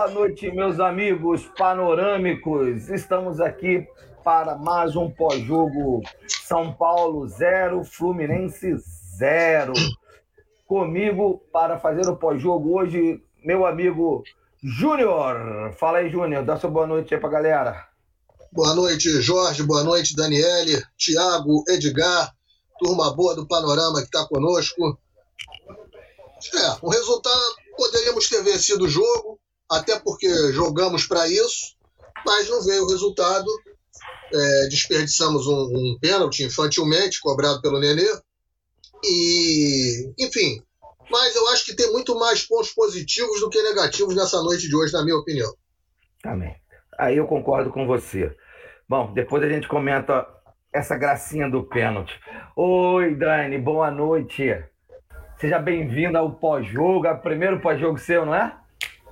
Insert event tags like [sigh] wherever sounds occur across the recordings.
Boa noite, meus amigos panorâmicos. Estamos aqui para mais um pós-jogo São Paulo 0, Fluminense 0. Comigo para fazer o pós-jogo hoje, meu amigo Júnior. Fala aí, Júnior. Dá sua boa noite aí para galera. Boa noite, Jorge. Boa noite, Daniele, Tiago, Edgar, turma boa do Panorama que está conosco. É, o resultado poderíamos ter vencido o jogo, até porque jogamos para isso, mas não veio o resultado. É, desperdiçamos um, um pênalti infantilmente, cobrado pelo Nenê. E, enfim, mas eu acho que tem muito mais pontos positivos do que negativos nessa noite de hoje, na minha opinião. Também. Aí eu concordo com você. Bom, depois a gente comenta essa gracinha do pênalti. Oi, Dani, boa noite. Seja bem-vinda ao pós-jogo, é o primeiro pós-jogo seu, não é?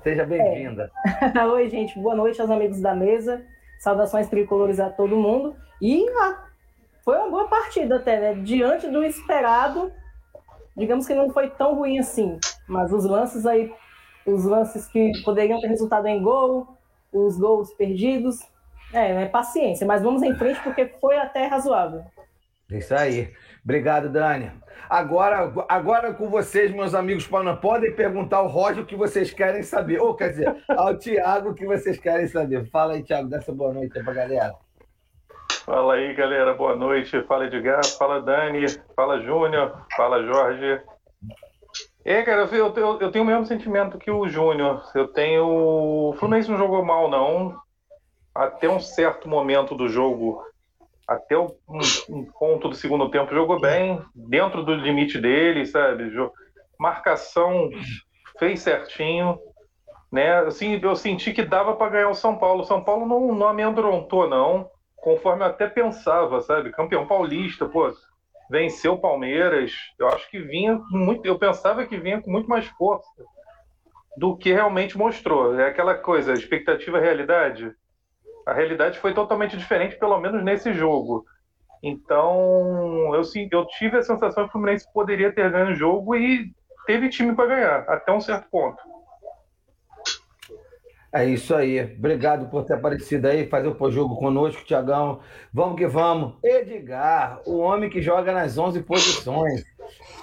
Seja bem-vinda. É. [laughs] Oi, gente, boa noite aos amigos da mesa. Saudações tricolores a todo mundo. E ah, foi uma boa partida até, né? Diante do esperado, digamos que não foi tão ruim assim. Mas os lances aí, os lances que poderiam ter resultado em gol, os gols perdidos, é, é paciência. Mas vamos em frente porque foi até razoável. Isso aí. Obrigado, Dani. Agora, agora com vocês, meus amigos podem perguntar ao Roger o que vocês querem saber. Ou, quer dizer, [laughs] ao Tiago o que vocês querem saber. Fala aí, Tiago, dessa boa noite aí pra galera. Fala aí, galera, boa noite. Fala Edgar, fala Dani, fala Júnior, fala Jorge. É, cara, eu, eu, eu tenho o mesmo sentimento que o Júnior. Eu tenho. O Fluminense não jogou mal, não. Até um certo momento do jogo até um, um, ponto do segundo tempo jogou bem, dentro do limite dele, sabe? Marcação fez certinho, né? Assim, eu senti que dava para ganhar o São Paulo. O São Paulo não, não amedrontou, não, conforme eu até pensava, sabe? Campeão paulista, pô, venceu o Palmeiras. Eu acho que vinha muito, eu pensava que vinha com muito mais força do que realmente mostrou. É aquela coisa, expectativa realidade a realidade foi totalmente diferente, pelo menos nesse jogo. Então, eu, eu tive a sensação que o Fluminense poderia ter ganho o jogo e teve time para ganhar, até um certo ponto. É isso aí. Obrigado por ter aparecido aí, fazer o jogo conosco, Tiagão. Vamos que vamos. Edgar, o homem que joga nas 11 posições.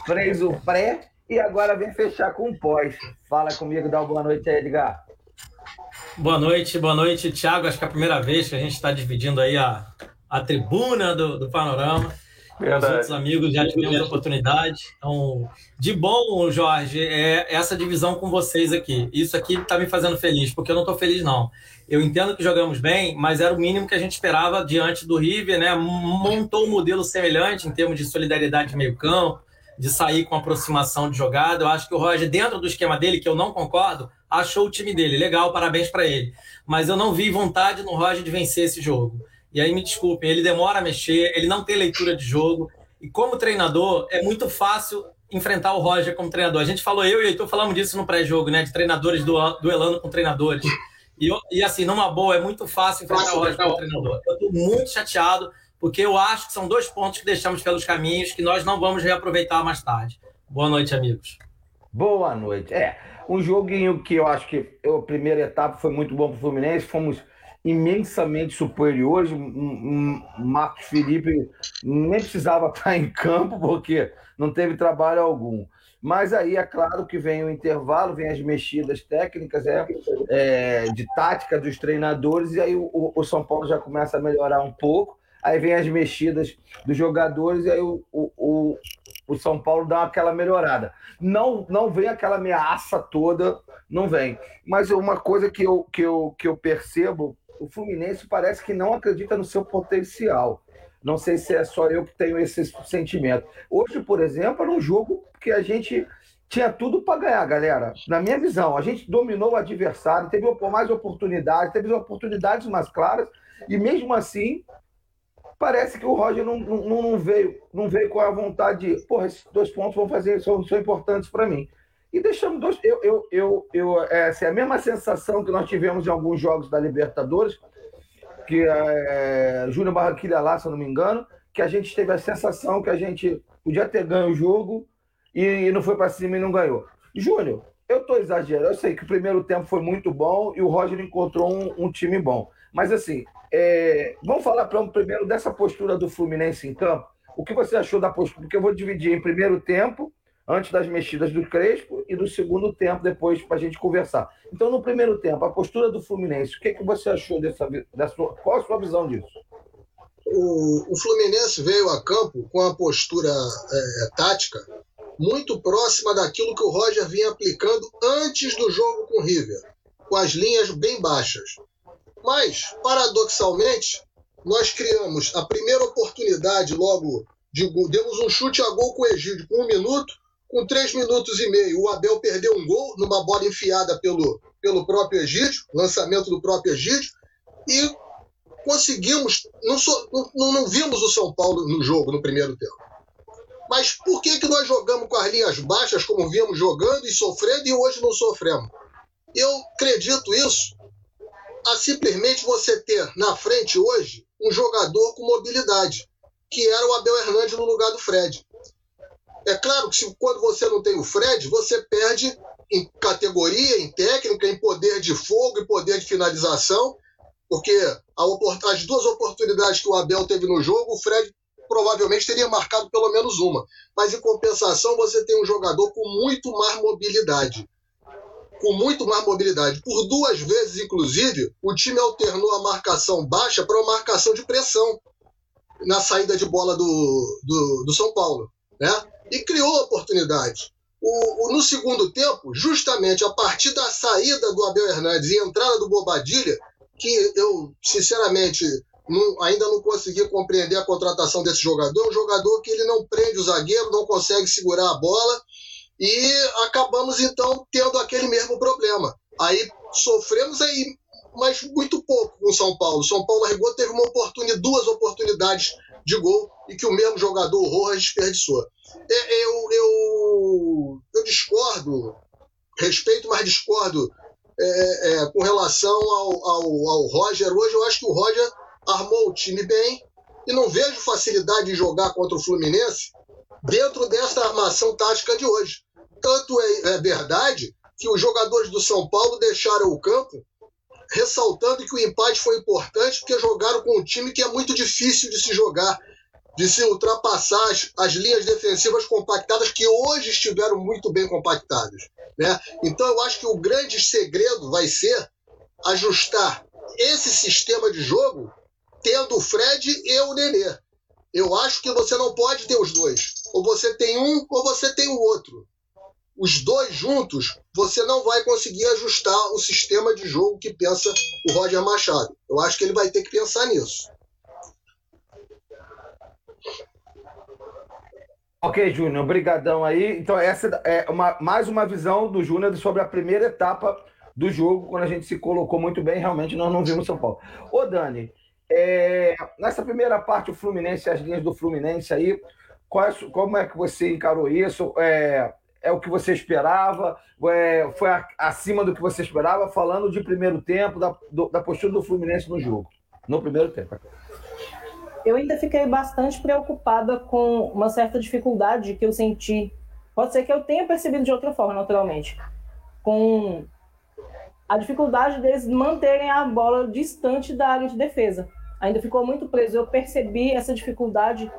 Fez o pré e agora vem fechar com o pós. Fala comigo, dá uma boa noite aí, Edgar. Boa noite, boa noite, Thiago. Acho que é a primeira vez que a gente está dividindo aí a, a tribuna do, do Panorama. Verdade. Os outros amigos já tivemos a oportunidade. Então, de bom, Jorge, é essa divisão com vocês aqui. Isso aqui está me fazendo feliz, porque eu não estou feliz, não. Eu entendo que jogamos bem, mas era o mínimo que a gente esperava diante do River, né? Montou um modelo semelhante em termos de solidariedade de meio campo, de sair com aproximação de jogada. Eu acho que o Roger, dentro do esquema dele, que eu não concordo, achou o time dele. Legal, parabéns para ele. Mas eu não vi vontade no Roger de vencer esse jogo. E aí me desculpem, ele demora a mexer, ele não tem leitura de jogo. E como treinador, é muito fácil enfrentar o Roger como treinador. A gente falou, eu e o Heitor falamos disso no pré-jogo, né? De treinadores duelando com treinadores. E, e assim, numa boa, é muito fácil enfrentar o Roger como treinador. Eu estou muito chateado, porque eu acho que são dois pontos que deixamos pelos caminhos que nós não vamos reaproveitar mais tarde. Boa noite, amigos. Boa noite. É, um joguinho que eu acho que a primeira etapa foi muito bom para o Fluminense, fomos imensamente superiores. Marcos Felipe nem precisava [laughs] estar em campo, porque não teve trabalho algum. Mas aí é claro que vem o intervalo, vem as mexidas técnicas é, é de tática dos treinadores, e aí o, o, São Paulo já começa a melhorar um pouco. Aí vem as mexidas dos jogadores, e aí o, o, o São Paulo dá aquela melhorada. Não, não vem aquela ameaça toda, não vem. Mas uma coisa que eu, que eu, que eu percebo, o Fluminense parece que não acredita no seu potencial. Não sei se é só eu que tenho esse sentimento. Hoje, por exemplo, era um jogo que a gente tinha tudo para ganhar, galera. Na minha visão, a gente dominou o adversário, teve mais oportunidades, teve oportunidades mais claras, e mesmo assim parece que o Roger não, não, não, veio, não veio com a vontade de, porra, esses dois pontos vão fazer, são, são importantes para mim. E deixamos dois. Eu, eu, eu, eu é, assim, a mesma sensação que nós tivemos em alguns jogos da Libertadores, que é, Júnior Barranquilha lá, se eu não me engano, que a gente teve a sensação que a gente podia ter ganho o jogo e, e não foi para cima e não ganhou. Júnior, eu estou exagerando. Eu sei que o primeiro tempo foi muito bom e o Roger encontrou um, um time bom. Mas, assim, é, vamos falar primeiro dessa postura do Fluminense em campo. O que você achou da postura? Porque eu vou dividir em primeiro tempo, antes das mexidas do Crespo, e do segundo tempo, depois, para a gente conversar. Então, no primeiro tempo, a postura do Fluminense, o que, que você achou dessa, dessa. Qual a sua visão disso? O, o Fluminense veio a campo com a postura é, tática muito próxima daquilo que o Roger vinha aplicando antes do jogo com o River, com as linhas bem baixas. Mas, paradoxalmente, nós criamos a primeira oportunidade logo de gol. Demos um chute a gol com o Egídio com um minuto, com três minutos e meio. O Abel perdeu um gol numa bola enfiada pelo, pelo próprio Egídio, lançamento do próprio Egídio, e conseguimos. Não, so, não, não vimos o São Paulo no jogo no primeiro tempo. Mas por que, que nós jogamos com as linhas baixas, como víamos jogando e sofrendo, e hoje não sofremos? Eu acredito isso a simplesmente você ter na frente hoje um jogador com mobilidade, que era o Abel Hernandes no lugar do Fred. É claro que se, quando você não tem o Fred, você perde em categoria, em técnica, em poder de fogo e poder de finalização, porque a, as duas oportunidades que o Abel teve no jogo, o Fred provavelmente teria marcado pelo menos uma. Mas em compensação, você tem um jogador com muito mais mobilidade. Com muito mais mobilidade. Por duas vezes, inclusive, o time alternou a marcação baixa para uma marcação de pressão na saída de bola do, do, do São Paulo. Né? E criou oportunidade. O, o, no segundo tempo, justamente a partir da saída do Abel Hernandes e entrada do Bobadilha, que eu, sinceramente, não, ainda não consegui compreender a contratação desse jogador. É um jogador que ele não prende o zagueiro, não consegue segurar a bola e acabamos então tendo aquele mesmo problema. Aí sofremos aí, mas muito pouco com São Paulo. São Paulo Arregou teve uma oportunidade, duas oportunidades de gol e que o mesmo jogador, o Rojas, desperdiçou. É, eu, eu, eu discordo, respeito, mas discordo é, é, com relação ao, ao, ao Roger. Hoje eu acho que o Roger armou o time bem e não vejo facilidade de jogar contra o Fluminense dentro dessa armação tática de hoje. Tanto é, é verdade que os jogadores do São Paulo deixaram o campo ressaltando que o empate foi importante porque jogaram com um time que é muito difícil de se jogar, de se ultrapassar as, as linhas defensivas compactadas que hoje estiveram muito bem compactadas. Né? Então eu acho que o grande segredo vai ser ajustar esse sistema de jogo tendo o Fred e o Nenê. Eu acho que você não pode ter os dois. Ou você tem um ou você tem o outro. Os dois juntos, você não vai conseguir ajustar o sistema de jogo que pensa o Roger Machado. Eu acho que ele vai ter que pensar nisso. Ok, Júnior, obrigadão aí. Então, essa é uma, mais uma visão do Júnior sobre a primeira etapa do jogo, quando a gente se colocou muito bem, realmente nós não vimos São Paulo. Ô, Dani, é, nessa primeira parte, o Fluminense, as linhas do Fluminense aí, como é que você encarou isso? É, é o que você esperava? É, foi a, acima do que você esperava? Falando de primeiro tempo, da, do, da postura do Fluminense no jogo, no primeiro tempo. Eu ainda fiquei bastante preocupada com uma certa dificuldade que eu senti. Pode ser que eu tenha percebido de outra forma, naturalmente. Com a dificuldade deles manterem a bola distante da área de defesa. Ainda ficou muito preso. Eu percebi essa dificuldade,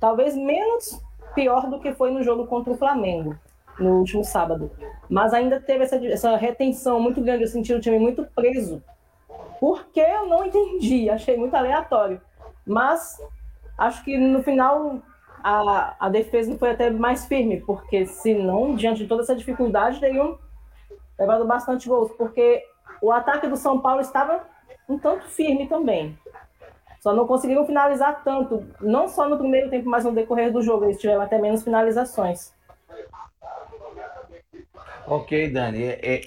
talvez menos pior do que foi no jogo contra o Flamengo, no último sábado. Mas ainda teve essa, essa retenção muito grande. Eu senti o time muito preso. Porque eu não entendi, achei muito aleatório. Mas acho que no final a, a defesa não foi até mais firme, porque senão, diante de toda essa dificuldade, teriam levado bastante gols, porque o ataque do São Paulo estava um tanto firme também. Só não conseguiram finalizar tanto, não só no primeiro tempo, mas no decorrer do jogo. Eles tiveram até menos finalizações. Ok, Dani. É, é,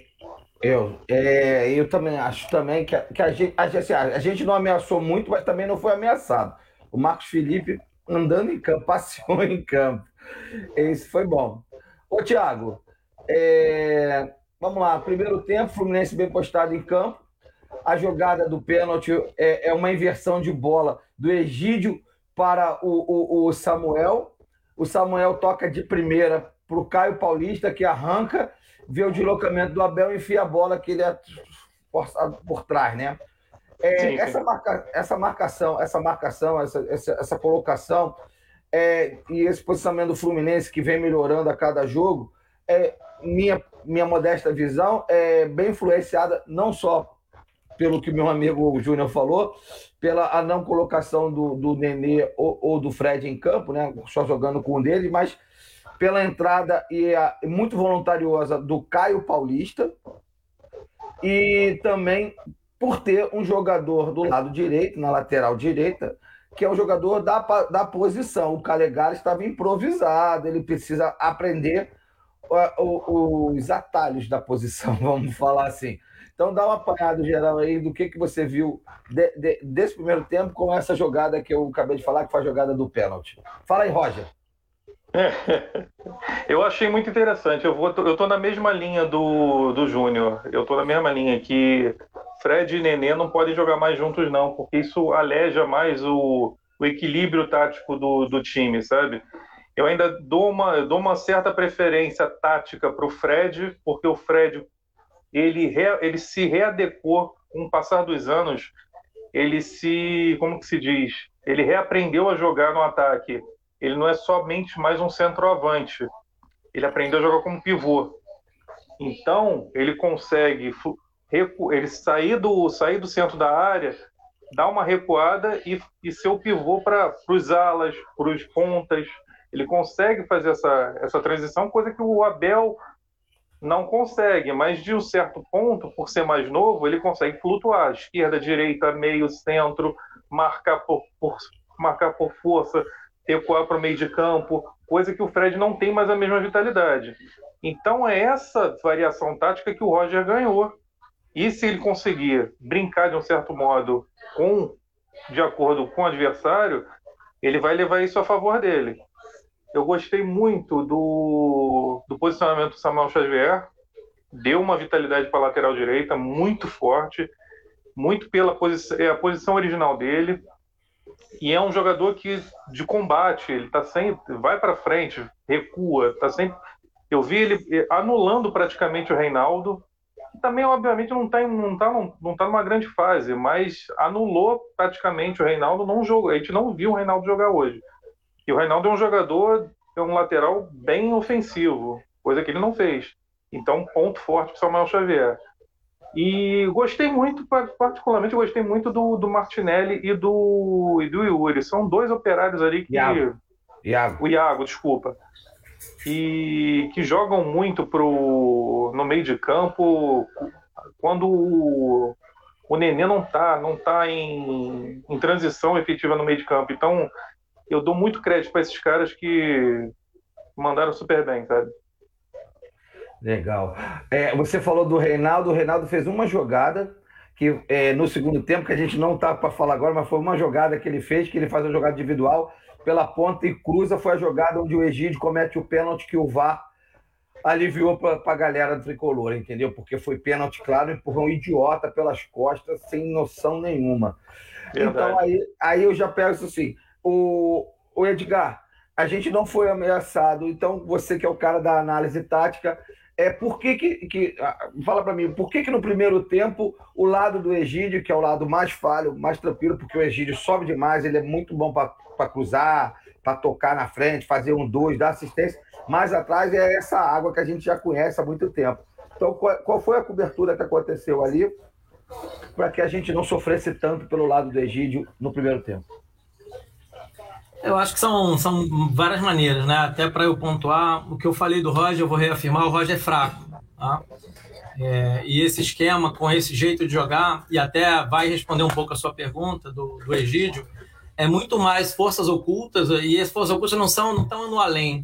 eu, é, eu também acho também que, que a, gente, a, assim, a, gente não ameaçou muito, mas também não foi ameaçado. O Marcos Felipe andando em campo, [laughs] passeou em campo. Isso foi bom. Ô, Thiago, é, Vamos lá, primeiro tempo, Fluminense bem postado em campo. A jogada do pênalti é, é uma inversão de bola do Egídio para o, o, o Samuel. O Samuel toca de primeira para o Caio Paulista, que arranca vê o deslocamento do Abel e enfia a bola que ele é forçado por trás, né? É, sim, sim. Essa, marca, essa marcação, essa marcação, essa, essa, essa colocação é, e esse posicionamento do Fluminense que vem melhorando a cada jogo, é, minha, minha modesta visão é bem influenciada não só pelo que meu amigo Júnior falou, pela a não colocação do, do Nenê ou, ou, do Fred em campo, né? Só jogando com um deles, mas pela entrada e a, muito voluntariosa do Caio Paulista e também por ter um jogador do lado direito, na lateral direita, que é o jogador da, da posição. O Calegari estava improvisado, ele precisa aprender os atalhos da posição, [laughs] vamos falar assim. Então dá um apanhado geral aí do que, que você viu de, de, desse primeiro tempo com essa jogada que eu acabei de falar, que foi a jogada do pênalti. Fala aí, Roger. [laughs] eu achei muito interessante. Eu, vou, eu tô na mesma linha do, do Júnior. Eu tô na mesma linha que Fred e Nenê não podem jogar mais juntos, não, porque isso aleja mais o, o equilíbrio tático do, do time, sabe? Eu ainda dou uma, dou uma certa preferência tática para o Fred, porque o Fred ele, re, ele se readequou com o passar dos anos, ele se, como que se diz? Ele reaprendeu a jogar no ataque. Ele não é somente mais um centroavante. Ele aprendeu a jogar como pivô. Então, ele consegue ele sair do, sair do centro da área, dar uma recuada e, e ser o pivô para os alas, para os pontas. Ele consegue fazer essa, essa transição, coisa que o Abel não consegue, mas de um certo ponto, por ser mais novo, ele consegue flutuar, esquerda, direita, meio, centro, marcar por, por marcar por força, recuar para o meio de campo, coisa que o Fred não tem mais a mesma vitalidade. Então é essa variação tática que o Roger ganhou. E se ele conseguir brincar de um certo modo com de acordo com o adversário, ele vai levar isso a favor dele. Eu gostei muito do, do posicionamento do Samuel Xavier. Deu uma vitalidade para a lateral direita muito forte, muito pela posição, é a posição original dele. E é um jogador que de combate, ele tá sempre vai para frente, recua, tá sempre eu vi ele anulando praticamente o Reinaldo, que também obviamente não está não tá, não tá numa grande fase, mas anulou praticamente o Reinaldo, não jogou, a gente não viu o Reinaldo jogar hoje. E o Reinaldo é um jogador, é um lateral bem ofensivo, coisa que ele não fez. Então, ponto forte para Samuel Xavier. E gostei muito, particularmente gostei muito do, do Martinelli e do, e do Yuri. São dois operários ali que. Iago. Iago. O Iago, desculpa. E que jogam muito pro, no meio de campo quando o, o Nenê não tá, não tá em, em transição efetiva no meio de campo. Então, eu dou muito crédito para esses caras que mandaram super bem, sabe? Legal. É, você falou do Reinaldo, o Reinaldo fez uma jogada que é, no segundo tempo, que a gente não tá para falar agora, mas foi uma jogada que ele fez, que ele faz uma jogada individual pela ponta e cruza, foi a jogada onde o Egídio comete o pênalti que o VAR aliviou para a galera do tricolor, entendeu? Porque foi pênalti, claro, empurrão idiota pelas costas, sem noção nenhuma. Verdade. Então aí, aí eu já penso assim: o, o Edgar, a gente não foi ameaçado, então você que é o cara da análise tática, é por que, que, que ah, fala para mim, por que, que no primeiro tempo o lado do Egídio, que é o lado mais falho, mais tranquilo, porque o Egídio sobe demais, ele é muito bom para cruzar, para tocar na frente, fazer um dois, dar assistência, mais atrás é essa água que a gente já conhece há muito tempo. Então, qual, qual foi a cobertura que aconteceu ali para que a gente não sofresse tanto pelo lado do Egídio no primeiro tempo? Eu acho que são, são várias maneiras, né? Até para eu pontuar, o que eu falei do Roger, eu vou reafirmar, o Roger é fraco. Tá? É, e esse esquema, com esse jeito de jogar, e até vai responder um pouco a sua pergunta do, do Egídio, é muito mais forças ocultas, e essas forças ocultas não, são, não estão no além.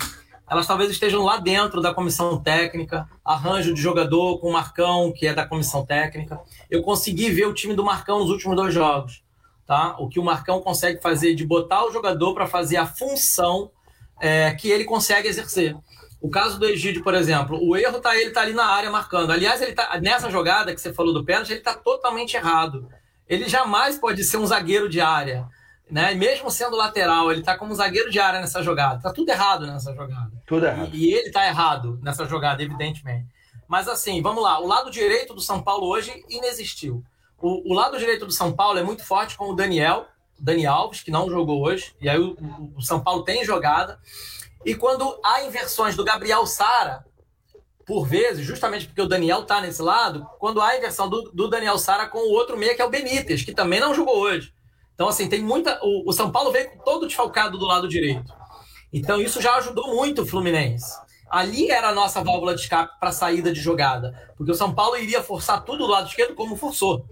Elas talvez estejam lá dentro da comissão técnica, arranjo de jogador com o Marcão, que é da comissão técnica. Eu consegui ver o time do Marcão nos últimos dois jogos tá? O que o Marcão consegue fazer de botar o jogador para fazer a função é, que ele consegue exercer. O caso do Egídio, por exemplo, o erro tá ele tá ali na área marcando. Aliás, ele tá nessa jogada que você falou do pênalti, ele tá totalmente errado. Ele jamais pode ser um zagueiro de área, né? Mesmo sendo lateral, ele tá como um zagueiro de área nessa jogada. Tá tudo errado nessa jogada. Tudo errado. E, e ele tá errado nessa jogada, evidentemente. Mas assim, vamos lá. O lado direito do São Paulo hoje inexistiu. O, o lado direito do São Paulo é muito forte com o Daniel, Dani Alves, que não jogou hoje. E aí o, o São Paulo tem jogada. E quando há inversões do Gabriel Sara, por vezes, justamente porque o Daniel tá nesse lado, quando há inversão do, do Daniel Sara com o outro meia, que é o Benítez, que também não jogou hoje. Então, assim, tem muita. O, o São Paulo veio todo desfalcado do lado direito. Então, isso já ajudou muito o Fluminense. Ali era a nossa válvula de escape para saída de jogada. Porque o São Paulo iria forçar tudo do lado esquerdo, como forçou.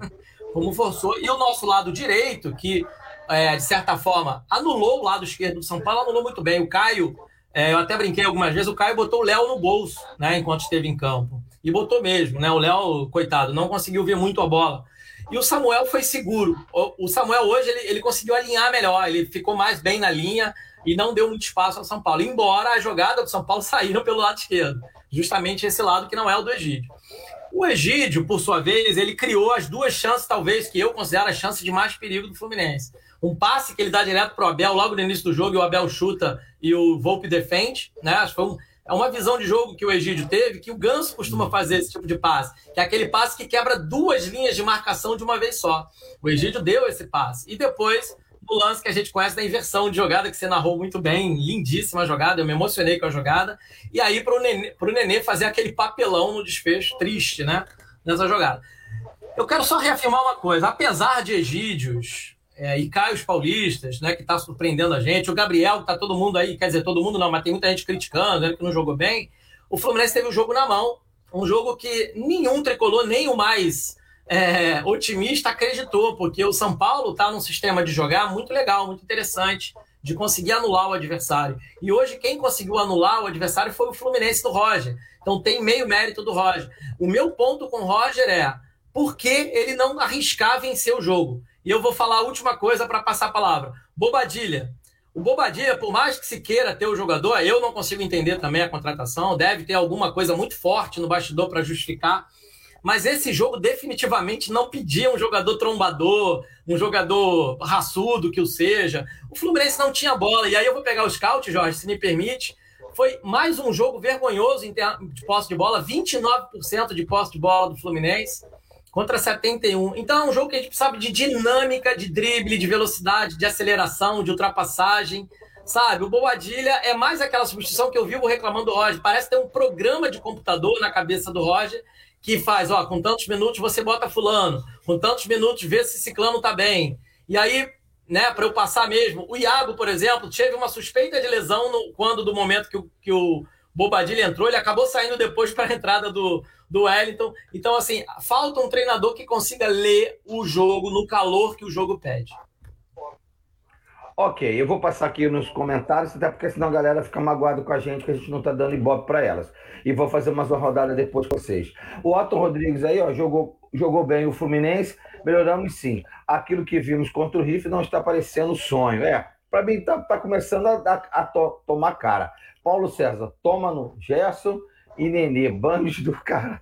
Como forçou. E o nosso lado direito, que, é, de certa forma, anulou o lado esquerdo do São Paulo, anulou muito bem. O Caio, é, eu até brinquei algumas vezes, o Caio botou o Léo no bolso, né, enquanto esteve em campo. E botou mesmo, né? O Léo, coitado, não conseguiu ver muito a bola. E o Samuel foi seguro. O Samuel hoje ele, ele conseguiu alinhar melhor, ele ficou mais bem na linha e não deu muito espaço ao São Paulo. Embora a jogada do São Paulo [laughs] saíram pelo lado esquerdo, justamente esse lado que não é o do Egídio. O Egídio, por sua vez, ele criou as duas chances, talvez, que eu considero a chance de mais perigo do Fluminense. Um passe que ele dá direto para o Abel logo no início do jogo, e o Abel chuta e o Volpe defende. Né? Acho que foi um, é uma visão de jogo que o Egídio teve, que o Ganso costuma fazer esse tipo de passe, que é aquele passe que quebra duas linhas de marcação de uma vez só. O Egídio deu esse passe. E depois, no lance que a gente conhece da inversão de jogada, que você narrou muito bem, lindíssima jogada, eu me emocionei com a jogada. E aí, para o Nenê, Nenê fazer aquele papelão no desfecho, triste, né? Nessa jogada. Eu quero só reafirmar uma coisa: apesar de Egídios é, e Caio Paulistas, né, que está surpreendendo a gente, o Gabriel, que está todo mundo aí, quer dizer, todo mundo não, mas tem muita gente criticando, ele que não jogou bem. O Fluminense teve o jogo na mão, um jogo que nenhum tricolor, nem o mais é, otimista, acreditou, porque o São Paulo está num sistema de jogar muito legal, muito interessante, de conseguir anular o adversário. E hoje, quem conseguiu anular o adversário foi o Fluminense do Roger. Então tem meio mérito do Roger. O meu ponto com o Roger é por que ele não arriscar vencer o jogo? E eu vou falar a última coisa para passar a palavra. Bobadilha. O Bobadilha, por mais que se queira ter o jogador, eu não consigo entender também a contratação. Deve ter alguma coisa muito forte no bastidor para justificar. Mas esse jogo definitivamente não pedia um jogador trombador, um jogador raçudo que o seja. O Fluminense não tinha bola. E aí eu vou pegar o scout, Jorge, se me permite. Foi mais um jogo vergonhoso em de posse de bola, 29% de posse de bola do Fluminense contra 71. Então é um jogo que a gente sabe de dinâmica, de drible, de velocidade, de aceleração, de ultrapassagem. Sabe, o Boadilha é mais aquela substituição que eu vivo reclamando do Roger. Parece ter um programa de computador na cabeça do Roger que faz, ó, com tantos minutos você bota fulano, com tantos minutos vê se ciclano tá bem. E aí, né, para eu passar mesmo, o Iago, por exemplo, teve uma suspeita de lesão no, quando do momento que o, que o Bobadilha entrou, ele acabou saindo depois para a entrada do, do Wellington. Então, assim, falta um treinador que consiga ler o jogo no calor que o jogo pede. Ok, eu vou passar aqui nos comentários, até porque senão a galera fica magoada com a gente, que a gente não está dando ibope para elas. E vou fazer mais uma rodada depois com vocês. O Otto Rodrigues aí, ó, jogou, jogou bem o Fluminense, melhoramos sim. Aquilo que vimos contra o Riff não está parecendo sonho. É, para mim está tá começando a, a, a to, tomar cara. Paulo César, toma no Gerson e Nenê, banhos do cara.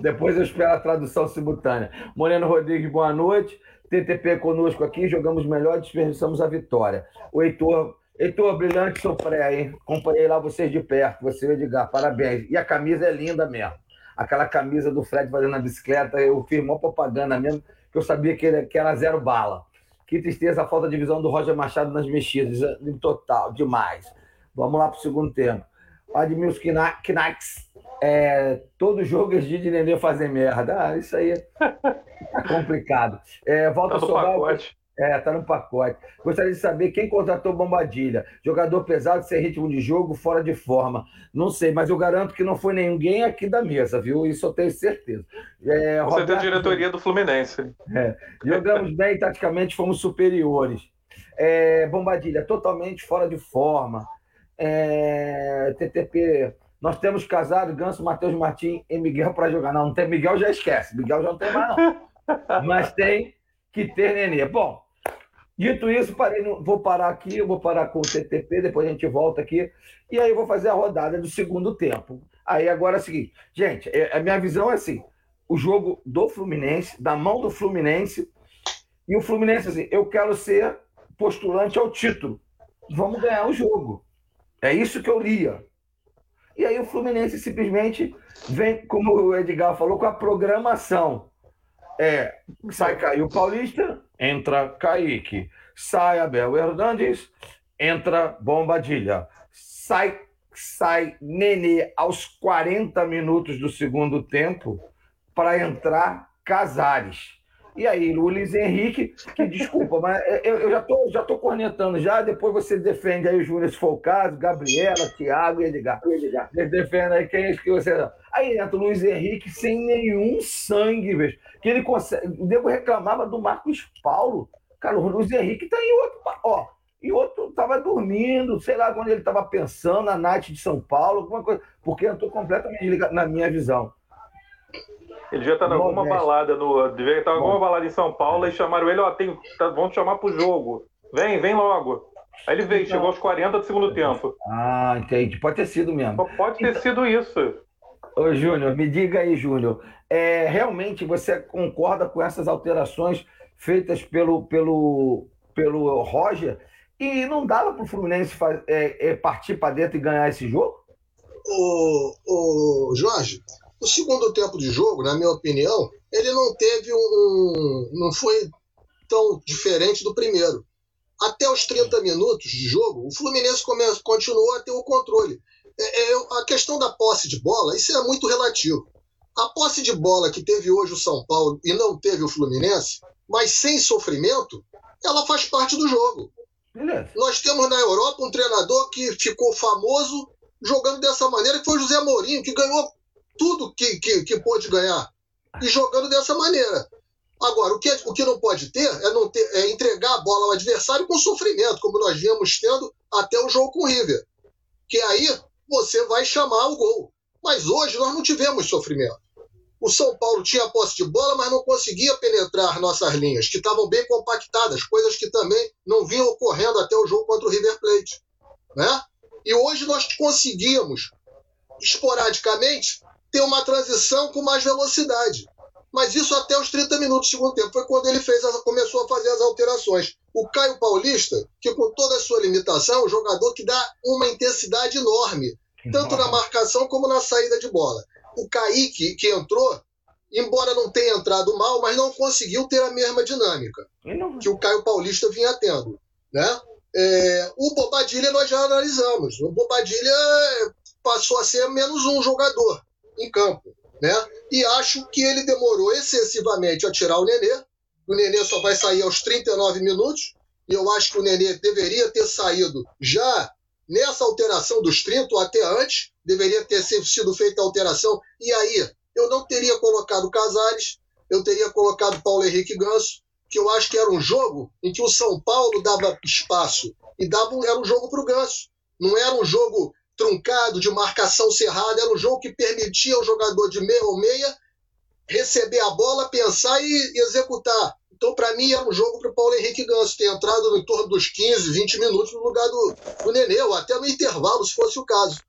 Depois eu espero a tradução simultânea. Moreno Rodrigues, boa noite. TTP conosco aqui, jogamos melhor, desperdiçamos a vitória. O Heitor, Heitor, brilhante pré, hein? Acompanhei lá vocês de perto, você e Edgar, parabéns. E a camisa é linda mesmo. Aquela camisa do Fred fazendo a bicicleta, eu fiz uma propaganda mesmo, que eu sabia que, ele, que era zero bala. Que tristeza a falta de visão do Roger Machado nas mexidas, em total, demais. Vamos lá para o segundo tempo. Admilson Knacks, é, todo jogo é de Nenê fazer merda. Ah, isso aí é complicado. É, volta tá no Sobral, pacote. É, tá no pacote. Gostaria de saber quem contratou Bombadilha. Jogador pesado, sem ritmo de jogo, fora de forma. Não sei, mas eu garanto que não foi ninguém aqui da mesa, viu? Isso eu tenho certeza. É, Você Roberto... tem a diretoria do Fluminense. É, jogamos bem, taticamente fomos superiores. É, Bombadilha, totalmente fora de forma é, TTP. Nós temos casado Ganso, Matheus Martins e Miguel para jogar. Não, não tem Miguel, já esquece. Miguel já não tem mais, não. [laughs] Mas tem que ter Nenê. Bom, dito isso, parei vou parar aqui, eu vou parar com o TTP, depois a gente volta aqui. E aí eu vou fazer a rodada do segundo tempo. Aí agora é o seguinte, gente, é, a minha visão é assim: o jogo do Fluminense, da mão do Fluminense, e o Fluminense, assim, eu quero ser postulante ao título. Vamos ganhar o jogo. É isso que eu lia. E aí o Fluminense simplesmente vem, como o Edgar falou, com a programação. É, sai Caio Paulista, entra Kaique. Sai Abel Hernandes, entra Bombadilha. Sai, sai Nenê aos 40 minutos do segundo tempo para entrar Casares. E aí, Luiz Henrique, que desculpa, mas eu, eu, já tô, já tô cornetando já, depois você defende aí o Júnior, se for o caso, Gabriela, Thiago e Edgar. Edgar. Defenda aí quem é que você. Aí entra o Luiz Henrique sem nenhum sangue, velho. Que ele consegue. O reclamava do Marcos Paulo. Cara, o Luiz Henrique tá em outro. Ó, e outro tava dormindo, sei lá quando ele tava pensando, na Night de São Paulo, alguma coisa, porque tô completamente ligado na minha visão. Ele devia estar em alguma balada no. Devia estar em alguma balada em São Paulo e chamaram ele, ó, tem, tá, vão te chamar pro jogo. Vem, vem logo. Aí ele veio, então... chegou aos 40 do segundo tempo. Ah, entendi. Pode ter sido mesmo. Pode ter então... sido isso. Ô, Júnior, me diga aí, Júnior. É, realmente você concorda com essas alterações feitas pelo, pelo, pelo Roger? E não dava para o Fluminense faz, é, é, partir para dentro e ganhar esse jogo? Ô, ô, Jorge, o segundo tempo de jogo, na minha opinião, ele não teve um. não foi tão diferente do primeiro. Até os 30 minutos de jogo, o Fluminense continuou a ter o controle. É, é, a questão da posse de bola, isso é muito relativo. A posse de bola que teve hoje o São Paulo e não teve o Fluminense, mas sem sofrimento, ela faz parte do jogo. Beleza. Nós temos na Europa um treinador que ficou famoso jogando dessa maneira, que foi o José Mourinho, que ganhou tudo que, que, que pôde ganhar e jogando dessa maneira. Agora, o que, o que não pode ter é, não ter é entregar a bola ao adversário com sofrimento, como nós viemos tendo até o jogo com o River. Que aí você vai chamar o gol. Mas hoje nós não tivemos sofrimento. O São Paulo tinha posse de bola, mas não conseguia penetrar nossas linhas, que estavam bem compactadas, coisas que também não vinham ocorrendo até o jogo contra o River Plate. Né? E hoje nós conseguimos, esporadicamente, ter uma transição com mais velocidade. Mas isso até os 30 minutos do segundo tempo. Foi quando ele fez começou a fazer as alterações. O Caio Paulista, que com toda a sua limitação, é um jogador que dá uma intensidade enorme, tanto na marcação como na saída de bola. O Kaique, que entrou, embora não tenha entrado mal, mas não conseguiu ter a mesma dinâmica que o Caio Paulista vinha tendo. Né? É, o Bobadilha nós já analisamos. O Bobadilha passou a ser menos um jogador em campo. Né? E acho que ele demorou excessivamente a tirar o Nenê. O Nenê só vai sair aos 39 minutos. E eu acho que o Nenê deveria ter saído já nessa alteração dos 30 ou até antes. Deveria ter sido feita a alteração. E aí, eu não teria colocado Casares, eu teria colocado Paulo Henrique Ganso, que eu acho que era um jogo em que o São Paulo dava espaço e dava, era um jogo para o Ganso. Não era um jogo truncado, de marcação cerrada, era um jogo que permitia ao jogador de meia ou meia receber a bola, pensar e executar. Então, para mim, era um jogo para o Paulo Henrique Ganso ter entrado no torno dos 15, 20 minutos no lugar do, do Nenê, ou até no intervalo, se fosse o caso.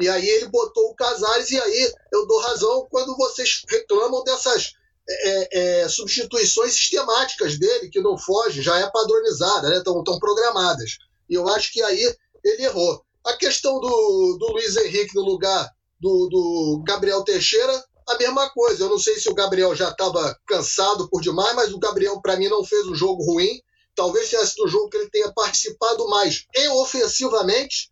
E aí ele botou o Casares, e aí eu dou razão quando vocês reclamam dessas é, é, substituições sistemáticas dele, que não foge, já é padronizada, estão né? programadas. E eu acho que aí ele errou. A questão do, do Luiz Henrique no lugar do, do Gabriel Teixeira, a mesma coisa. Eu não sei se o Gabriel já estava cansado por demais, mas o Gabriel, para mim, não fez um jogo ruim. Talvez tenha sido um jogo que ele tenha participado mais e ofensivamente,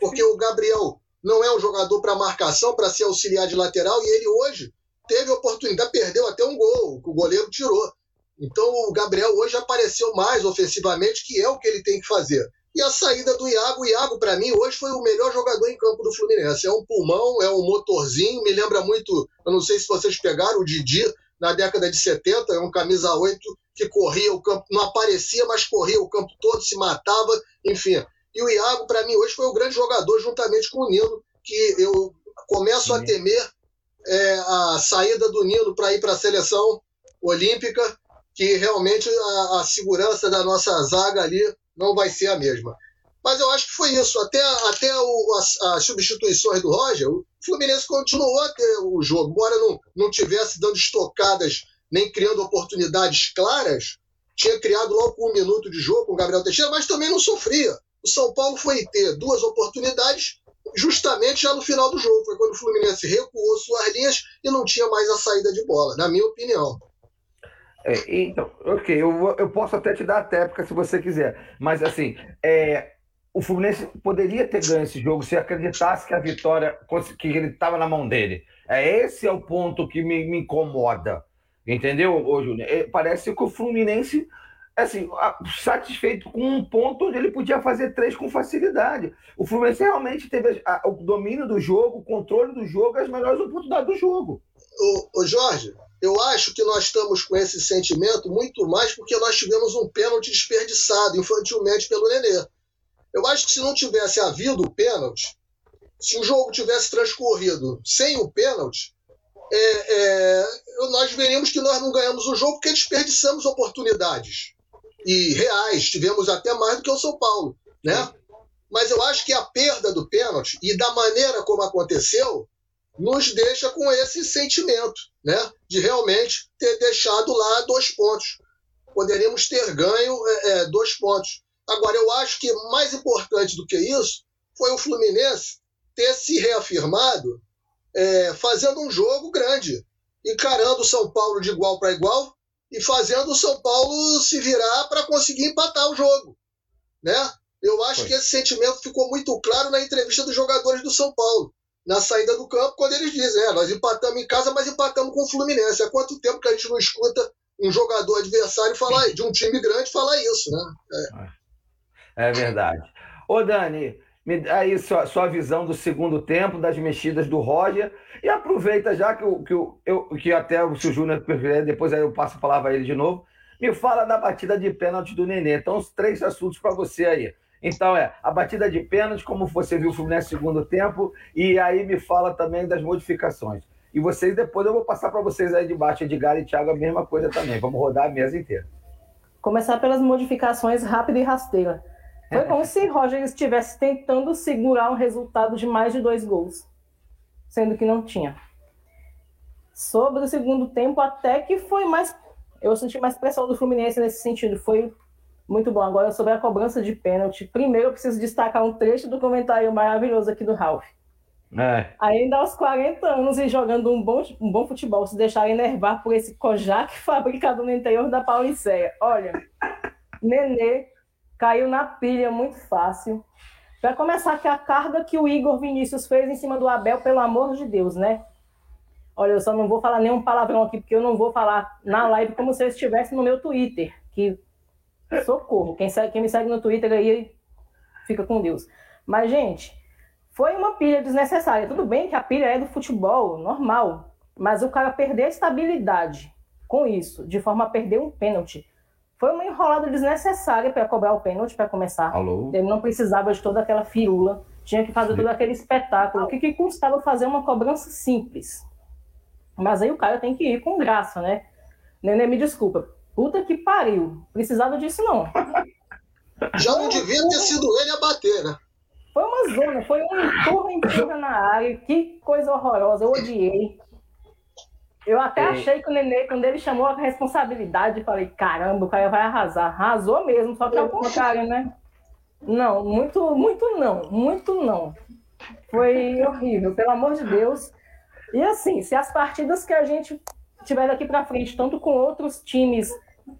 porque o Gabriel não é um jogador para marcação, para ser auxiliar de lateral, e ele hoje teve oportunidade, perdeu até um gol, que o goleiro tirou. Então o Gabriel hoje apareceu mais ofensivamente, que é o que ele tem que fazer. E a saída do Iago, o Iago, para mim, hoje foi o melhor jogador em campo do Fluminense. É um pulmão, é um motorzinho, me lembra muito, eu não sei se vocês pegaram o Didi na década de 70, é um camisa 8 que corria o campo, não aparecia, mas corria o campo todo, se matava, enfim. E o Iago, para mim, hoje foi o grande jogador, juntamente com o Nino, que eu começo Sim. a temer é, a saída do Nino para ir para a seleção olímpica, que realmente a, a segurança da nossa zaga ali não vai ser a mesma. Mas eu acho que foi isso. Até, até o, as, as, substituições do Roger, o Fluminense continuou a ter o jogo. Embora não, não tivesse dando estocadas nem criando oportunidades claras, tinha criado logo um minuto de jogo com o Gabriel Teixeira, mas também não sofria. O São Paulo foi ter duas oportunidades, justamente já no final do jogo. Foi quando o Fluminense recuou suas linhas e não tinha mais a saída de bola, na minha opinião. É, então, ok, eu, eu posso até te dar a técnica se você quiser, mas assim, é, o Fluminense poderia ter ganho esse jogo se acreditasse que a vitória, que ele estava na mão dele. É, esse é o ponto que me, me incomoda, entendeu, ô, Júnior? É, parece que o Fluminense assim, satisfeito com um ponto onde ele podia fazer três com facilidade. O Fluminense realmente teve a, o domínio do jogo, o controle do jogo, as melhores oportunidades do jogo. O, o Jorge, eu acho que nós estamos com esse sentimento muito mais porque nós tivemos um pênalti desperdiçado infantilmente pelo Nenê. Eu acho que se não tivesse havido o pênalti, se o jogo tivesse transcorrido sem o pênalti, é, é, nós veríamos que nós não ganhamos o jogo porque desperdiçamos oportunidades e reais, tivemos até mais do que o São Paulo, né? Mas eu acho que a perda do pênalti e da maneira como aconteceu nos deixa com esse sentimento, né? De realmente ter deixado lá dois pontos. Poderíamos ter ganho é, é, dois pontos. Agora, eu acho que mais importante do que isso foi o Fluminense ter se reafirmado é, fazendo um jogo grande, encarando o São Paulo de igual para igual e fazendo o São Paulo se virar para conseguir empatar o jogo. Né? Eu acho Foi. que esse sentimento ficou muito claro na entrevista dos jogadores do São Paulo, na saída do campo, quando eles dizem: é, nós empatamos em casa, mas empatamos com o Fluminense. Há quanto tempo que a gente não escuta um jogador adversário falar de um time grande falar isso, né? É, é verdade. Ô, Dani, me dá aí sua, sua visão do segundo tempo, das mexidas do Roger. E aproveita já que, o, que, o, eu, que até o seu Júnior depois aí eu passo a palavra a ele de novo. Me fala da batida de pênalti do Nenê. Então, os três assuntos para você aí. Então, é a batida de pênalti, como você viu o Fluminense segundo tempo, e aí me fala também das modificações. E vocês, depois eu vou passar para vocês aí de baixo, Edgar e Thiago, a mesma coisa também. Vamos rodar a mesa inteira. Começar pelas modificações rápida e rasteira. Foi como se Roger estivesse tentando segurar um resultado de mais de dois gols, sendo que não tinha. Sobre o segundo tempo, até que foi mais. Eu senti mais pressão do Fluminense nesse sentido. Foi muito bom. Agora, sobre a cobrança de pênalti, primeiro eu preciso destacar um trecho do comentário maravilhoso aqui do Ralph. É. Ainda aos 40 anos e jogando um bom, um bom futebol, se deixar enervar por esse Kojak [laughs] fabricado no interior da Pauliceia. Olha, Nenê caiu na pilha muito fácil. Para começar, que a carga que o Igor Vinícius fez em cima do Abel, pelo amor de Deus, né? Olha, eu só não vou falar nenhum palavrão aqui, porque eu não vou falar na live como se eu estivesse no meu Twitter. Que socorro. Quem, segue, quem me segue no Twitter aí fica com Deus. Mas, gente, foi uma pilha desnecessária. Tudo bem que a pilha é do futebol, normal. Mas o cara perder a estabilidade com isso, de forma a perder um pênalti, foi uma enrolada desnecessária para cobrar o pênalti para começar. Alô? Ele não precisava de toda aquela firula, tinha que fazer todo aquele espetáculo. O que, que custava fazer uma cobrança simples? Mas aí o cara tem que ir com graça, né? Nenê, me desculpa. Puta que pariu. Precisava disso, não. Já não devia ter sido ele a bater, né? Foi uma zona, foi um empurra, empurra na área. Que coisa horrorosa, eu odiei. Eu até é. achei que o Nenê, quando ele chamou a responsabilidade, falei, caramba, o cara vai arrasar. Arrasou mesmo, só que é o contrário, né? Não, muito, muito não, muito não. Foi horrível, pelo amor de Deus. E assim, se as partidas que a gente tiver daqui para frente, tanto com outros times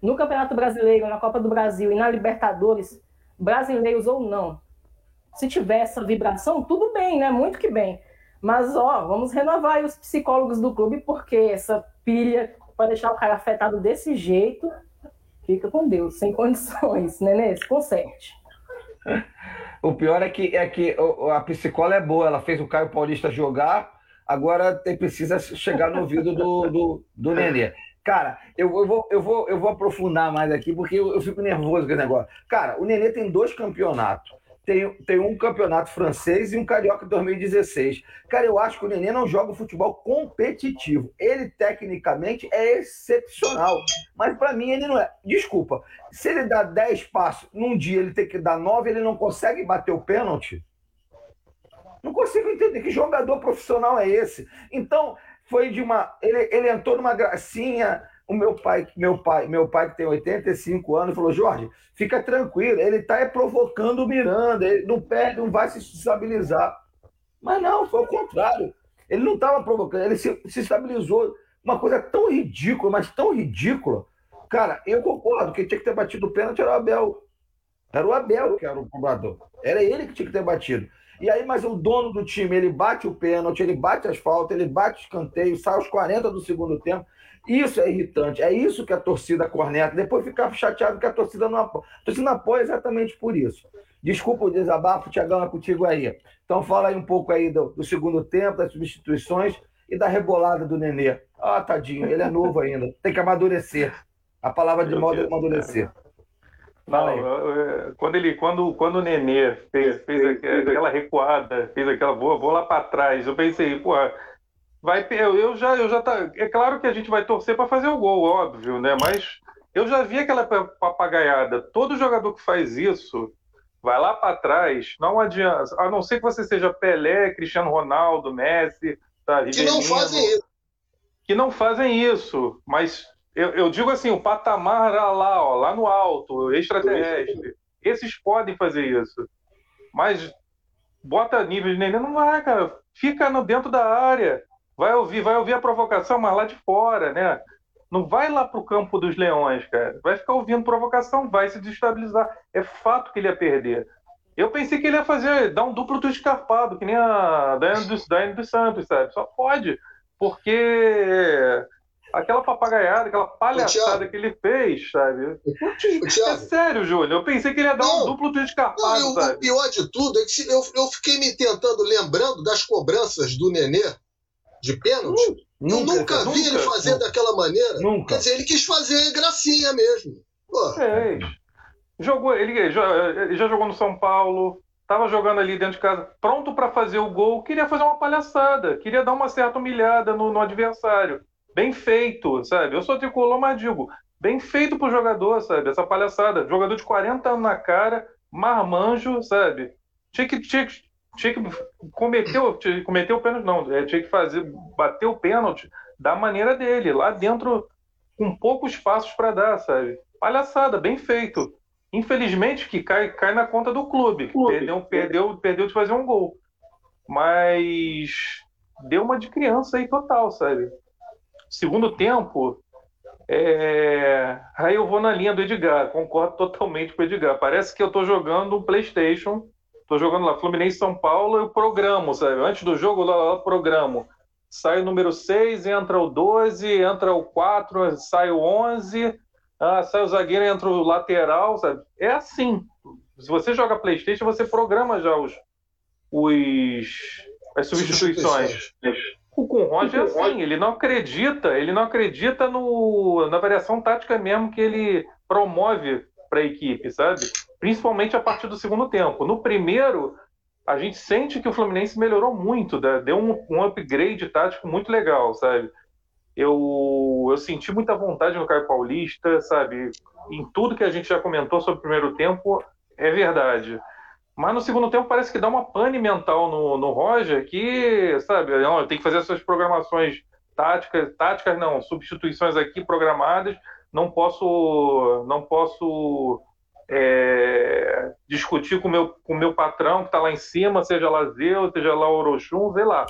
no Campeonato Brasileiro, na Copa do Brasil e na Libertadores, brasileiros ou não, se tiver essa vibração, tudo bem, né? Muito que bem. Mas, ó, vamos renovar os psicólogos do clube, porque essa pilha, para deixar o cara afetado desse jeito, fica com Deus, sem condições, né? Se conserte. O pior é que, é que a psicóloga é boa, ela fez o Caio Paulista jogar, agora tem, precisa chegar no ouvido do, do, do Nenê. Cara, eu, eu, vou, eu, vou, eu vou aprofundar mais aqui, porque eu, eu fico nervoso com esse negócio. Cara, o Nenê tem dois campeonatos tem, tem um campeonato francês e um carioca de 2016. Cara, eu acho que o Nenê não joga futebol competitivo. Ele, tecnicamente, é excepcional. Mas para mim, ele não é. Desculpa, se ele dá 10 passos num dia, ele tem que dar 9, ele não consegue bater o pênalti. Não consigo entender que jogador profissional é esse. Então, foi de uma. Ele, ele entrou numa gracinha o meu pai, meu pai, meu pai que tem 85 anos, falou: Jorge, fica tranquilo, ele está provocando o Miranda, ele não perde, não vai se estabilizar. Mas não, foi o contrário. Ele não estava provocando, ele se, se estabilizou. Uma coisa tão ridícula, mas tão ridícula. Cara, eu concordo que tinha que ter batido o pênalti era o Abel. Era o Abel que era o cobrador. Era ele que tinha que ter batido. E aí, mas o dono do time, ele bate o pênalti, ele bate as faltas, ele bate escanteio, sai aos 40 do segundo tempo. Isso é irritante, é isso que a torcida corneta. Depois ficar chateado que a torcida não apoia. A torcida não apoia exatamente por isso. Desculpa o desabafo, Tiagão, é contigo aí. Então fala aí um pouco aí do, do, segundo tempo, das substituições e da rebolada do Nenê. Ah, tadinho, ele é novo ainda. Tem que amadurecer. A palavra de modo é amadurecer. Não, quando ele, quando, quando o Nenê fez, fez aquela recuada, fez aquela vou, vou lá para trás, eu pensei, pô, vai eu já eu já tá, é claro que a gente vai torcer para fazer o gol, óbvio, né? Mas eu já vi aquela papagaiada. Todo jogador que faz isso vai lá para trás, não adianta, a não ser que você seja Pelé, Cristiano Ronaldo, Messi, tá, que não fazem isso. Que não fazem isso, mas eu, eu digo assim, o patamar lá, ó, lá no alto, extraterrestre. Esses podem fazer isso. Mas bota nível de neném, não vai, cara. Fica no, dentro da área. Vai ouvir, vai ouvir a provocação, mas lá de fora, né? Não vai lá para o campo dos leões, cara. Vai ficar ouvindo provocação, vai se destabilizar. É fato que ele ia perder. Eu pensei que ele ia fazer, dar um duplo do escarpado, que nem a Daiane dos, Daiane dos Santos, sabe? Só pode, porque aquela papagaiada, aquela palhaçada que ele fez, sabe? É sério, Júlio. Eu pensei que ele ia dar não, um duplo do escarpado, não, sabe? O pior de tudo é que eu, eu fiquei me tentando, lembrando das cobranças do Nenê de pênalti. Uh. Nunca, eu nunca vi nunca, ele fazer nunca, daquela maneira. Nunca. Quer dizer, ele quis fazer gracinha mesmo. Pô. É, jogou, ele, ele, já, ele já jogou no São Paulo, estava jogando ali dentro de casa, pronto para fazer o gol, queria fazer uma palhaçada, queria dar uma certa humilhada no, no adversário. Bem feito, sabe? Eu sou tricolor, mas digo, bem feito pro jogador, sabe? Essa palhaçada. Jogador de 40 anos na cara, marmanjo, sabe? Tinha que, tinha, tinha que cometeu, cometeu o pênalti, não, é, tinha que fazer, bater o pênalti da maneira dele, lá dentro, com poucos passos para dar, sabe? Palhaçada, bem feito. Infelizmente que cai, cai na conta do clube, clube. Perdeu, perdeu, perdeu de fazer um gol. Mas deu uma de criança aí total, sabe? Segundo tempo, é... aí eu vou na linha do Edgar, concordo totalmente com o Edgar. Parece que eu estou jogando um PlayStation Tô jogando lá Fluminense São Paulo, eu programo, sabe? Antes do jogo, lá, lá programo. Sai o número 6, entra o 12, entra o 4, sai o 11, ah, sai o zagueiro, entra o lateral, sabe? É assim. Se você joga PlayStation, você programa já os, os as substituições. O com Roger é assim, ele não acredita, ele não acredita no, na variação tática mesmo que ele promove para a equipe, sabe? Principalmente a partir do segundo tempo. No primeiro, a gente sente que o Fluminense melhorou muito, deu um, um upgrade tático muito legal, sabe? Eu, eu senti muita vontade no Caio Paulista, sabe? Em tudo que a gente já comentou sobre o primeiro tempo, é verdade. Mas no segundo tempo parece que dá uma pane mental no, no Roger que, sabe, não, tem que fazer essas programações táticas, táticas não, substituições aqui programadas não posso, não posso é, discutir com meu, o com meu patrão que está lá em cima, seja lá Zeu, seja lá Orochum, sei lá.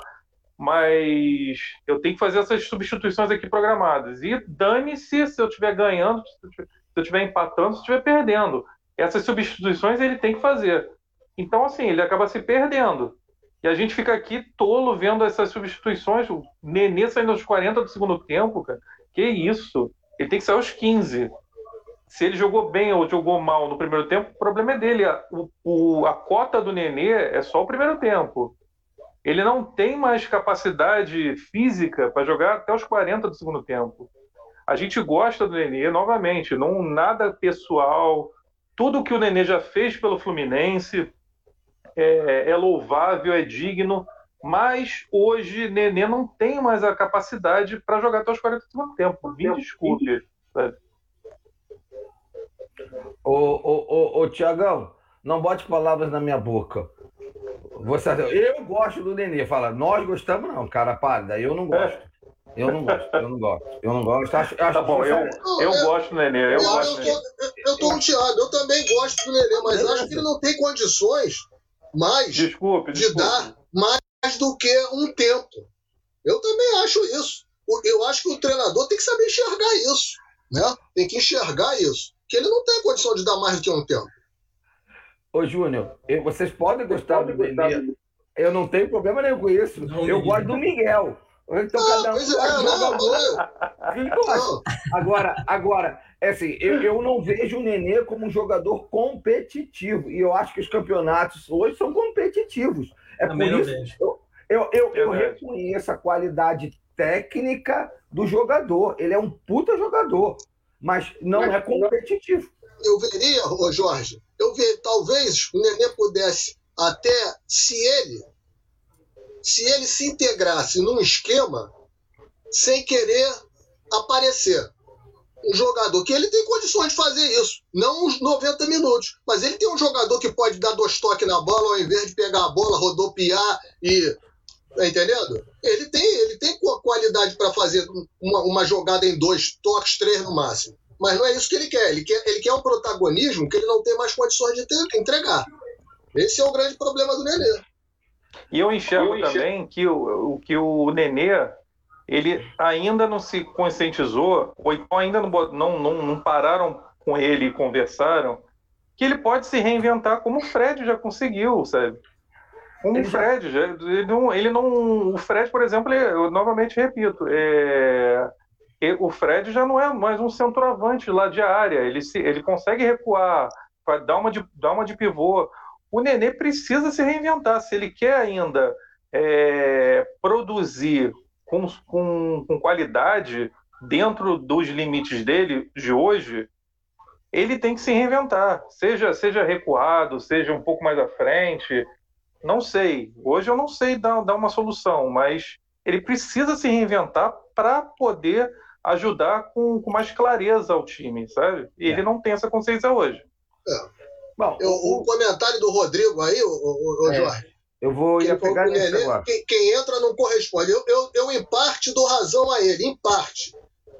Mas eu tenho que fazer essas substituições aqui programadas. E dane-se se eu estiver ganhando, se eu estiver empatando, se eu estiver perdendo. Essas substituições ele tem que fazer. Então, assim, ele acaba se perdendo. E a gente fica aqui tolo vendo essas substituições. O Nenê saindo aos 40 do segundo tempo, cara. Que isso? Ele tem que sair aos 15. Se ele jogou bem ou jogou mal no primeiro tempo, o problema é dele. A, o, a cota do Nenê é só o primeiro tempo. Ele não tem mais capacidade física para jogar até os 40 do segundo tempo. A gente gosta do Nenê, novamente, não nada pessoal. Tudo que o Nenê já fez pelo Fluminense é, é louvável, é digno, mas hoje Nenê não tem mais a capacidade para jogar até os 40 do tempo. Me desculpe. Ô, ô, ô, ô Tiagão, não bote palavras na minha boca. Você, eu gosto do Nenê. Fala, nós gostamos, não, cara pálida. Eu não gosto. Eu não gosto, eu não gosto. Eu não gosto. Acho, acho tá bom, eu, eu, eu gosto do Nenê. Eu, eu, gosto eu, tô, eu tô eu também gosto do Nenê, mas acho que ele não tem condições mais desculpe, de dar mais do que um tempo. Eu também acho isso. Eu acho que o treinador tem que saber enxergar isso. Né? Tem que enxergar isso. Que ele não tem condição de dar mais do que um tempo. Ô, Júnior, vocês podem gostar do Nenê. Eu não tenho problema nenhum com isso. Não, eu gosto do Miguel. Então, ah, cada um pois é, não, não. Agora, agora, é assim, eu, eu não vejo o Nenê como um jogador competitivo. E eu acho que os campeonatos hoje são competitivos. É Também por isso eu, eu, eu, eu reconheço a qualidade técnica do jogador. Ele é um puta jogador, mas não mas, é competitivo. Eu veria, ô Jorge, eu veria, talvez o Nenê pudesse até, se ele se ele se integrasse num esquema sem querer aparecer. Um jogador que ele tem condições de fazer isso, não uns 90 minutos, mas ele tem um jogador que pode dar dois toques na bola ao invés de pegar a bola, rodopiar e. Tá entendendo? Ele tem, ele tem qualidade para fazer uma, uma jogada em dois toques, três no máximo. Mas não é isso que ele quer. Ele quer, ele quer um protagonismo que ele não tem mais condições de ter, entregar. Esse é o grande problema do Nenê. E eu enxergo, eu enxergo. também que o, que o Nenê ele ainda não se conscientizou, ou então ainda não, não, não, não pararam com ele e conversaram, que ele pode se reinventar como o Fred já conseguiu, sabe? Como o Fred, já, ele, não, ele não. O Fred, por exemplo, ele, eu novamente repito, é, o Fred já não é mais um centroavante lá de área, ele, se, ele consegue recuar, dar uma de, dar uma de pivô o Nenê precisa se reinventar. Se ele quer ainda é, produzir com, com, com qualidade dentro dos limites dele de hoje, ele tem que se reinventar. Seja, seja recuado, seja um pouco mais à frente. Não sei. Hoje eu não sei dar, dar uma solução, mas ele precisa se reinventar para poder ajudar com, com, mais clareza ao time, sabe? E é. ele não tem essa consciência hoje. É. Bom, eu, o, comentário do Rodrigo aí, o, o, o é, Jorge. Eu vou ir pegar nesse quem, quem, entra não corresponde. Eu, eu, eu, em parte, dou razão a ele, em parte.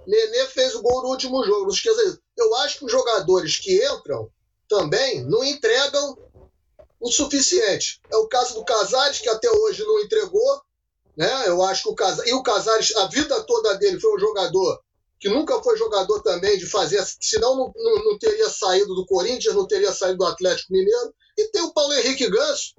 Nenê fez o gol no último jogo, não esqueça isso. Eu acho que os jogadores que entram também não entregam o suficiente. É o caso do Casares, que até hoje não entregou. Né? Eu acho que o Casares. E o Casares, a vida toda dele foi um jogador que nunca foi jogador também de fazer, senão não, não, não, teria saído do Corinthians, não teria saído do Atlético Mineiro. E tem o Paulo Henrique Ganso,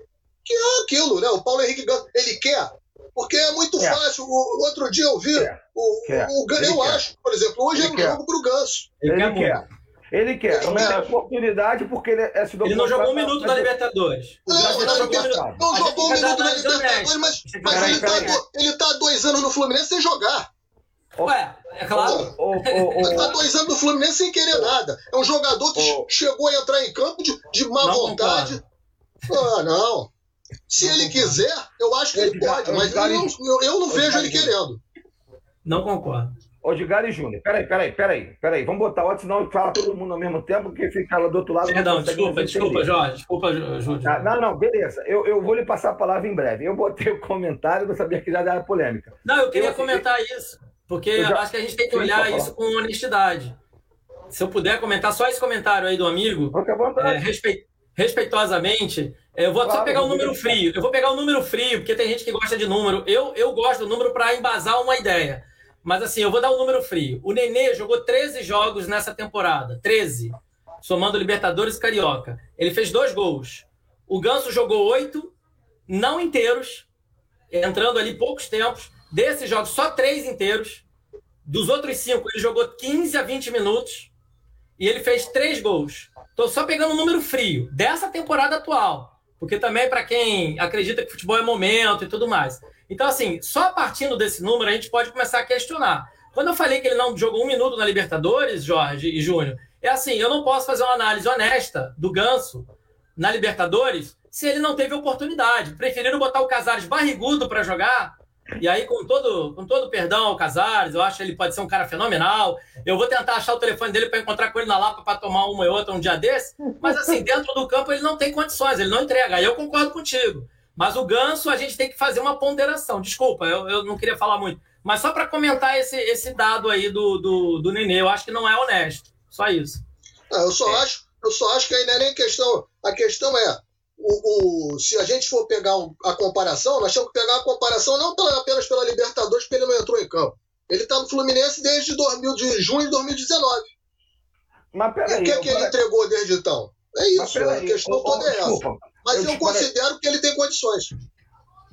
que é aquilo, né? O Paulo Henrique Ganso, ele quer, porque é muito é. fácil. O, outro dia eu vi, é. o, o, o eu quer. acho, por exemplo, hoje ele é um quer. jogo pro Ganso. Ele, ele quer. Ele quer, não tem oportunidade porque ele é Ele não jogou um minuto na Libertadores. Não, não, não, jogou, não jogou um minuto na Libertadores, mas, mas ele, tá, ele tá há dois anos no Fluminense sem jogar. Ué, é claro. Oh, oh, oh, tá dois anos do Fluminense sem querer nada. É um jogador que chegou a entrar em campo de, de má não vontade. Ah, não. Se não ele concordo. quiser, eu acho que ele, ele pode, mas eu, não, eu não vejo ele querendo. Não concordo. Edgar e Júnior, peraí, peraí, peraí, peraí. Vamos botar outro, senão fala todo mundo ao mesmo tempo, porque fica lá do outro lado. Perdão, desculpa, desculpa, Jorge. Desculpa, Júnior. Ah, não, não, beleza. Eu, eu vou lhe passar a palavra em breve. Eu botei o comentário, eu sabia que já era polêmica. Não, eu queria eu, comentar isso. Porque já... acho que a gente tem que olhar isso com honestidade. Se eu puder comentar só esse comentário aí do amigo, é, respe... respeitosamente, eu vou claro, só pegar o um número frio. Eu vou pegar o um número frio, porque tem gente que gosta de número. Eu, eu gosto do número para embasar uma ideia. Mas assim, eu vou dar um número frio. O Nenê jogou 13 jogos nessa temporada. 13. Somando Libertadores e Carioca. Ele fez dois gols. O Ganso jogou oito, não inteiros, entrando ali poucos tempos. Desses jogos, só três inteiros. Dos outros cinco, ele jogou 15 a 20 minutos. E ele fez três gols. Estou só pegando o número frio dessa temporada atual. Porque também, para quem acredita que futebol é momento e tudo mais. Então, assim, só partindo desse número, a gente pode começar a questionar. Quando eu falei que ele não jogou um minuto na Libertadores, Jorge e Júnior, é assim: eu não posso fazer uma análise honesta do Ganso na Libertadores se ele não teve oportunidade. Preferiram botar o Casares barrigudo para jogar e aí, com todo, com todo perdão ao Casares, eu acho que ele pode ser um cara fenomenal. Eu vou tentar achar o telefone dele para encontrar com ele na Lapa para tomar uma e outra um dia desse. Mas, assim, dentro do campo ele não tem condições, ele não entrega. Aí eu concordo contigo. Mas o ganso a gente tem que fazer uma ponderação. Desculpa, eu, eu não queria falar muito. Mas só para comentar esse, esse dado aí do, do, do Nenê, eu acho que não é honesto. Só isso. Não, eu só é. acho, eu só acho que aí não é nem questão. A questão é o, o, se a gente for pegar um, a comparação, nós temos que pegar a comparação não pela, apenas pela Libertadores, porque ele não entrou em campo. Ele está no Fluminense desde 2000, de junho de 2019. Mas peraí. E o que, é que ele entregou desde então? É isso, a questão toda é essa. Mas eu, eu considero que ele tem condições.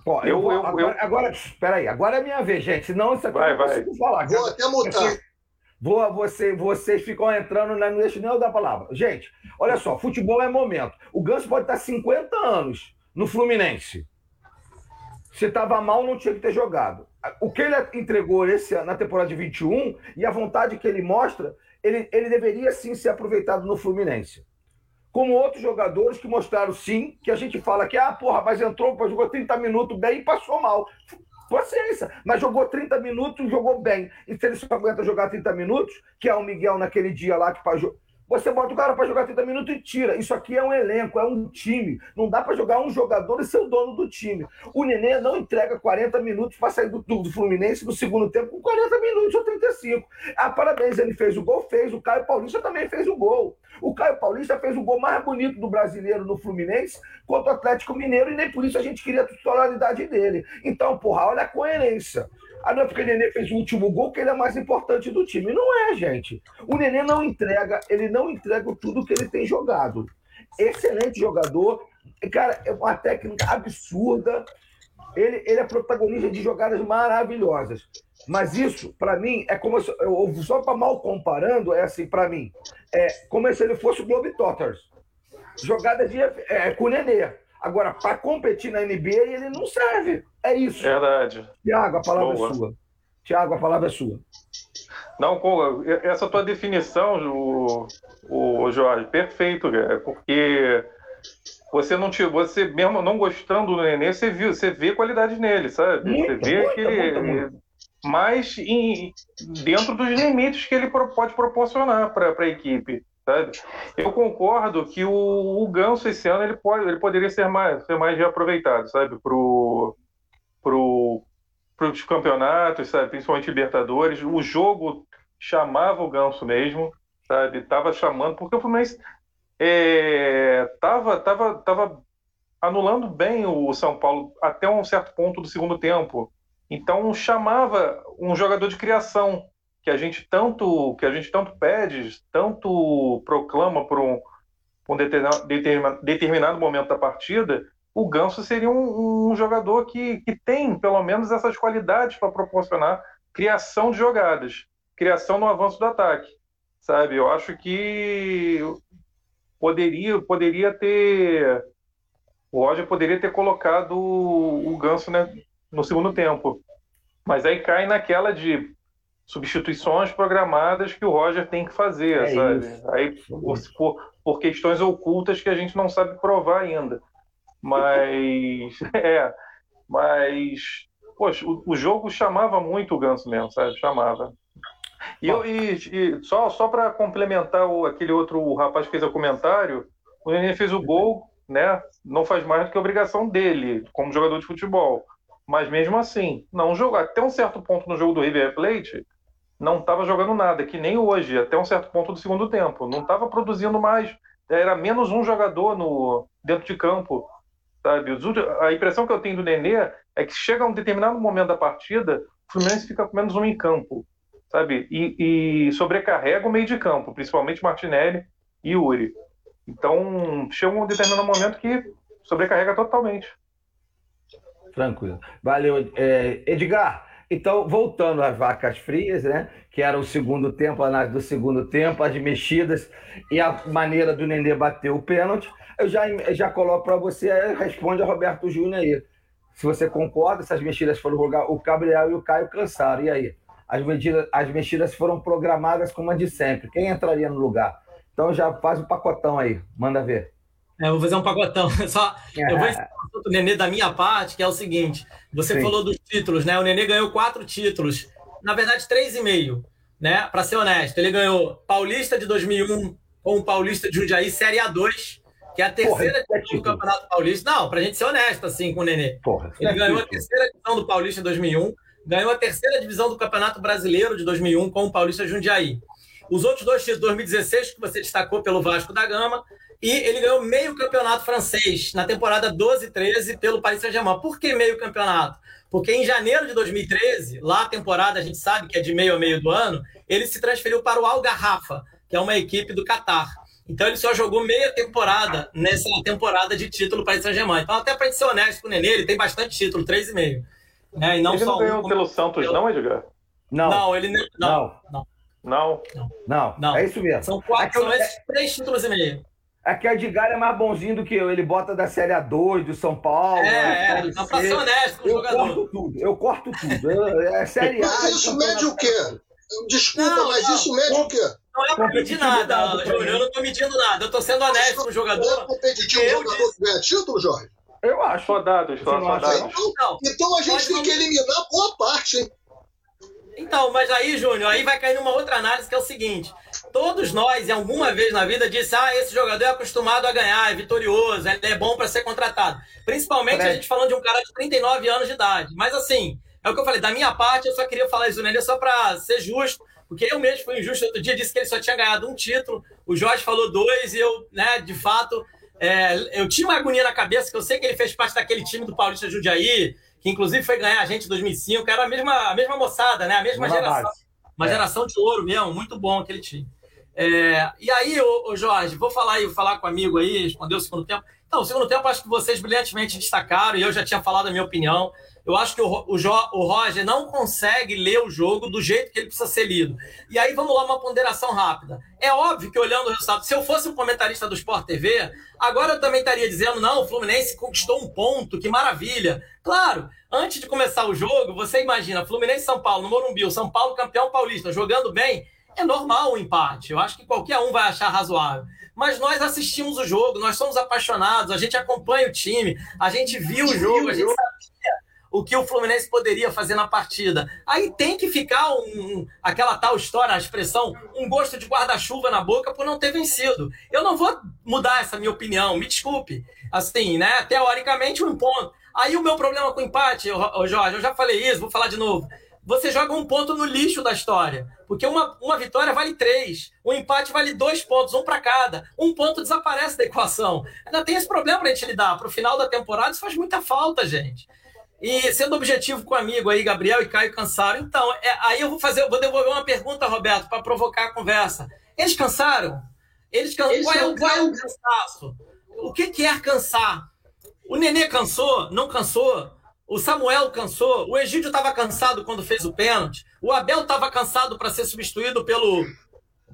Pô, eu, eu, eu, agora, agora, espera aí, agora é minha vez, gente. Senão isso aqui vai, eu não consigo falar. Vou até mutar. Vou, você, vocês ficam entrando, não deixa nem eu dar a palavra. Gente, olha só, futebol é momento. O Ganso pode estar 50 anos no Fluminense. Se estava mal, não tinha que ter jogado. O que ele entregou esse, na temporada de 21 e a vontade que ele mostra, ele, ele deveria sim ser aproveitado no Fluminense. Como outros jogadores que mostraram sim, que a gente fala que, ah, porra, mas entrou, jogou 30 minutos bem e passou mal. Paciência, mas jogou 30 minutos, jogou bem. E se ele só aguenta jogar 30 minutos, que é o Miguel naquele dia lá que você bota o cara para jogar 30 minutos e tira. Isso aqui é um elenco, é um time. Não dá para jogar um jogador e ser o dono do time. O Nenê não entrega 40 minutos para sair do, do, Fluminense no segundo tempo com 40 minutos ou 35. Ah, parabéns, ele fez o gol, fez. O Caio Paulista também fez o gol. O Caio Paulista fez o gol mais bonito do brasileiro no Fluminense contra o Atlético Mineiro e nem por isso a gente queria a titularidade dele. Então, porra, olha a coerência. Ah, não é porque o Nenê fez o último gol que ele é mais importante do time. Não é, gente. O Nenê não entrega, ele não entrega tudo que ele tem jogado. Excelente jogador. Cara, é uma técnica absurda. Ele, ele é protagonista de jogadas maravilhosas. Mas isso, para mim, é como se, eu, só para mal comparando, é assim, para mim, é como se ele fosse o Globetrotters. Jogadas de, é, com o Nenê. Agora, para competir na NBA, ele não serve. É isso. Verdade. Tiago, a palavra Boa. é sua. Tiago, a palavra é sua. Não, essa tua definição, o, o Jorge, perfeito, cara, porque você não te, você mesmo não gostando do Nenê, você viu, você vê qualidade nele, sabe? Muito, você vê muito, aquele muito, mas em, dentro dos limites que ele pode proporcionar para a equipe sabe? Eu concordo que o, o Ganso esse ano ele, pode, ele poderia ser mais, ser mais reaproveitado, sabe? Pro, pro, os campeonatos, sabe? Principalmente Libertadores. O jogo chamava o Ganso mesmo, sabe? Tava chamando, porque o Fluminense é, tava, tava, tava anulando bem o São Paulo até um certo ponto do segundo tempo. Então chamava um jogador de criação, que a gente tanto que a gente tanto pede, tanto proclama por um, um determinado, momento da partida, o Ganso seria um, um jogador que, que tem pelo menos essas qualidades para proporcionar criação de jogadas, criação no avanço do ataque, sabe? Eu acho que poderia poderia ter o Roger poderia ter colocado o, o Ganso né, no segundo tempo, mas aí cai naquela de substituições programadas que o Roger tem que fazer, é sabe? Isso. Aí por, por, questões ocultas que a gente não sabe provar ainda. Mas [laughs] é, mas poxa, o, o jogo chamava muito o Ganso mesmo, sabe? Chamava. E, eu, e, e só, só para complementar o, aquele outro rapaz que fez o comentário, o Nenê fez o gol, né? Não faz mais do que obrigação dele, como jogador de futebol. Mas mesmo assim, não jogar. Até um certo ponto no jogo do River Plate, não estava jogando nada, que nem hoje, até um certo ponto do segundo tempo. Não estava produzindo mais. Era menos um jogador no, dentro de campo. Sabe? A impressão que eu tenho do Nenê é que chega a um determinado momento da partida, o Fluminense fica com menos um em campo. Sabe? E, e sobrecarrega o meio de campo, principalmente Martinelli e Uri. Então, chega um determinado momento que sobrecarrega totalmente. Tranquilo. Valeu. É, Edgar, então, voltando às vacas frias, né? Que era o segundo tempo, a análise do segundo tempo, as mexidas e a maneira do Nenê bater o pênalti, eu já, já coloco para você, responde a Roberto Júnior aí. Se você concorda, se as mexidas foram jogar, o Gabriel e o Caio cansaram. E aí? As, medidas, as mexidas foram programadas como a de sempre. Quem entraria no lugar? Então já faz o um pacotão aí, manda ver. É, eu vou fazer um pagotão. [laughs] Só, eu vou ensinar o Nenê da minha parte, que é o seguinte: você Sim. falou dos títulos, né? O Nenê ganhou quatro títulos, na verdade, três e meio, né? Para ser honesto, ele ganhou Paulista de 2001 com o Paulista de Jundiaí, Série A2, que é a terceira Porra, divisão do Campeonato Paulista. Não, para a gente ser honesto, assim, com o Nenê. Porra, ele ganhou a terceira divisão do Paulista de 2001, ganhou a terceira divisão do Campeonato Brasileiro de 2001 com o Paulista Jundiaí. Os outros dois títulos, 2016, que você destacou pelo Vasco da Gama, e ele ganhou meio campeonato francês na temporada 12-13 pelo Paris Saint-Germain. Por que meio campeonato? Porque em janeiro de 2013, lá a temporada a gente sabe que é de meio a meio do ano, ele se transferiu para o Al Garrafa, que é uma equipe do Catar. Então ele só jogou meia temporada nessa temporada de título para Saint-Germain. Então, até para ser honesto com o Nenê, ele tem bastante título, três e meio. Né? E não ele só não ganhou um, pelo Santos, não, Edgar? Não. Não, ele não. Não. Não. Não. não. não. É isso mesmo. São quatro, são esses três títulos e meio. É que o Edgar é mais bonzinho do que eu. Ele bota da Série A2, do São Paulo. É, é. Não, pra ser honesto com o jogador. Eu corto tudo. Eu corto tudo. Eu, é Série A. Mas isso mede o quê? Desculpa, não, mas não. isso mede o quê? Não é pra medir nada, Júnior. Eu não tô medindo nada. Eu tô sendo honesto com o jogador. É competitivo o jogador que ganha título, Jorge? Eu acho. Só rodados. Então, então a gente tem que eliminar boa parte, hein? Então, mas aí, Júnior, aí vai cair numa outra análise que é o seguinte: todos nós, em alguma vez na vida, disse: ah, esse jogador é acostumado a ganhar, é vitorioso, ele é bom para ser contratado. Principalmente a gente falando de um cara de 39 anos de idade. Mas assim, é o que eu falei, da minha parte, eu só queria falar isso nele só para ser justo, porque eu mesmo fui injusto. Outro dia disse que ele só tinha ganhado um título, o Jorge falou dois, e eu, né, de fato, é, eu tinha uma agonia na cabeça, que eu sei que ele fez parte daquele time do Paulista Judiaí, que inclusive foi ganhar a gente em 2005, era a mesma, a mesma moçada, né? A mesma uma geração. Base. Uma é. geração de ouro mesmo, muito bom aquele time. É, e aí, ô, ô, Jorge, vou falar aí, falar com o amigo aí, responder o segundo tempo. Então, o segundo tempo acho que vocês brilhantemente destacaram, e eu já tinha falado a minha opinião. Eu acho que o, o, o Roger não consegue ler o jogo do jeito que ele precisa ser lido. E aí, vamos lá, uma ponderação rápida. É óbvio que olhando o resultado, se eu fosse um comentarista do Sport TV, agora eu também estaria dizendo, não, o Fluminense conquistou um ponto, que maravilha. Claro, antes de começar o jogo, você imagina, Fluminense São Paulo, no Morumbi, o São Paulo campeão paulista, jogando bem, é normal o empate. Eu acho que qualquer um vai achar razoável. Mas nós assistimos o jogo, nós somos apaixonados, a gente acompanha o time, a gente viu o jogo, a gente sabia o que o Fluminense poderia fazer na partida. Aí tem que ficar um, aquela tal história, a expressão, um gosto de guarda-chuva na boca por não ter vencido. Eu não vou mudar essa minha opinião, me desculpe. Assim, né? Teoricamente, um ponto. Aí o meu problema com o empate, Jorge, eu já falei isso, vou falar de novo você joga um ponto no lixo da história. Porque uma, uma vitória vale três, um empate vale dois pontos, um para cada. Um ponto desaparece da equação. Ainda tem esse problema para a gente lidar. Para o final da temporada, isso faz muita falta, gente. E sendo objetivo com o amigo aí, Gabriel e Caio cansaram. Então, é, aí eu vou fazer, vou devolver uma pergunta, Roberto, para provocar a conversa. Eles cansaram? Eles, can... Eles qual, é, qual é o cansaço? O que, que é cansar? O Nenê cansou? Não cansou? O Samuel cansou, o Egídio estava cansado quando fez o pênalti, o Abel estava cansado para ser substituído pelo,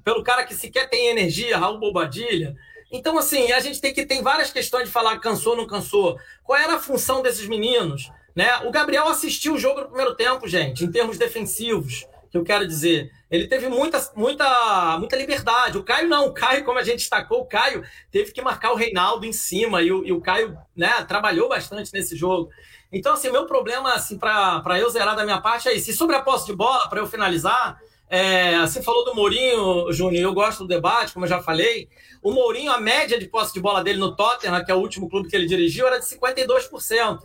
pelo cara que sequer tem energia, Raul Bobadilha. Então, assim, a gente tem que tem várias questões de falar cansou, não cansou. Qual era a função desses meninos? Né? O Gabriel assistiu o jogo no primeiro tempo, gente, em termos defensivos, que eu quero dizer. Ele teve muita, muita, muita liberdade. O Caio não. O Caio, como a gente destacou, o Caio teve que marcar o Reinaldo em cima e o, e o Caio né, trabalhou bastante nesse jogo. Então, assim, meu problema, assim, para eu zerar da minha parte é isso. E sobre a posse de bola, para eu finalizar, é, você falou do Mourinho, Júnior, eu gosto do debate, como eu já falei. O Mourinho, a média de posse de bola dele no Tottenham, que é o último clube que ele dirigiu, era de 52%.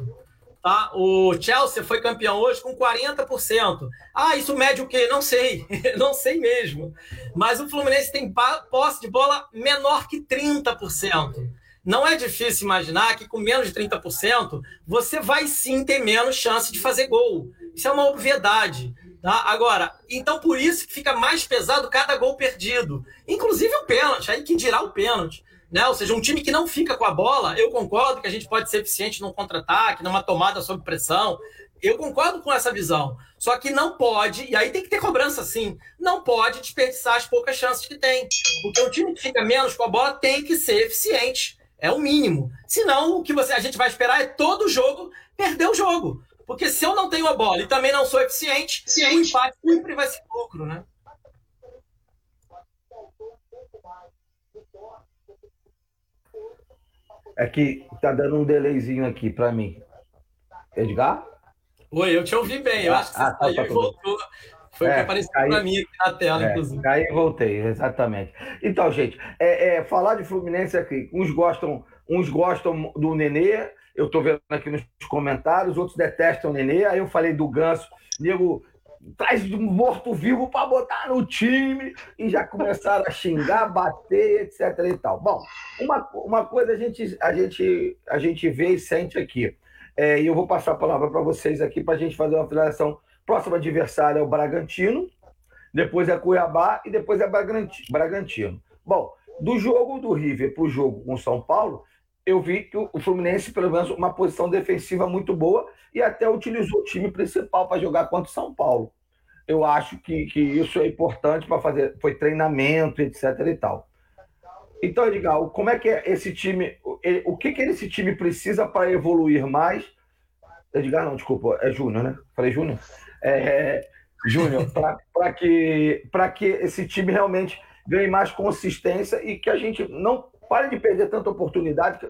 Tá? O Chelsea foi campeão hoje com 40%. Ah, isso mede o quê? Não sei. [laughs] Não sei mesmo. Mas o Fluminense tem posse de bola menor que 30%. Não é difícil imaginar que com menos de 30% você vai sim ter menos chance de fazer gol. Isso é uma obviedade. Tá? Agora, então por isso que fica mais pesado cada gol perdido. Inclusive o pênalti, aí que dirá o pênalti. Né? Ou seja, um time que não fica com a bola, eu concordo que a gente pode ser eficiente num contra-ataque, numa tomada sob pressão. Eu concordo com essa visão. Só que não pode, e aí tem que ter cobrança sim, não pode desperdiçar as poucas chances que tem. Porque o time que fica menos com a bola tem que ser eficiente. É o mínimo. Senão, o que você, a gente vai esperar é todo jogo perder o jogo. Porque se eu não tenho a bola e também não sou eficiente, Ciente. o empate sempre vai ser lucro, né? É que tá dando um delayzinho aqui para mim. Edgar? Oi, eu te ouvi bem. Eu acho que você ah, tá, saiu tá, e voltou. Foi é, o que apareceu para mim aqui na tela, é, inclusive. Aí voltei, exatamente. Então, gente, é, é, falar de Fluminense aqui, uns gostam, uns gostam do Nenê, eu estou vendo aqui nos comentários, outros detestam o Nenê, aí eu falei do Ganso, nego traz de um morto-vivo para botar no time e já começaram a xingar, bater, etc. e tal. Bom, uma, uma coisa a gente, a, gente, a gente vê e sente aqui, é, e eu vou passar a palavra para vocês aqui para a gente fazer uma finalização. Próximo adversário é o Bragantino, depois é Cuiabá e depois é Bragantino. Bom, do jogo do River para o jogo com São Paulo, eu vi que o Fluminense, pelo menos, uma posição defensiva muito boa e até utilizou o time principal para jogar contra o São Paulo. Eu acho que, que isso é importante para fazer, foi treinamento, etc. e tal. Então, Edgar, como é que é esse time? O que, que esse time precisa para evoluir mais? Edgar, não, desculpa, é Júnior, né? Falei Júnior? É, Júnior, para que, que esse time realmente ganhe mais consistência e que a gente não pare de perder tanta oportunidade.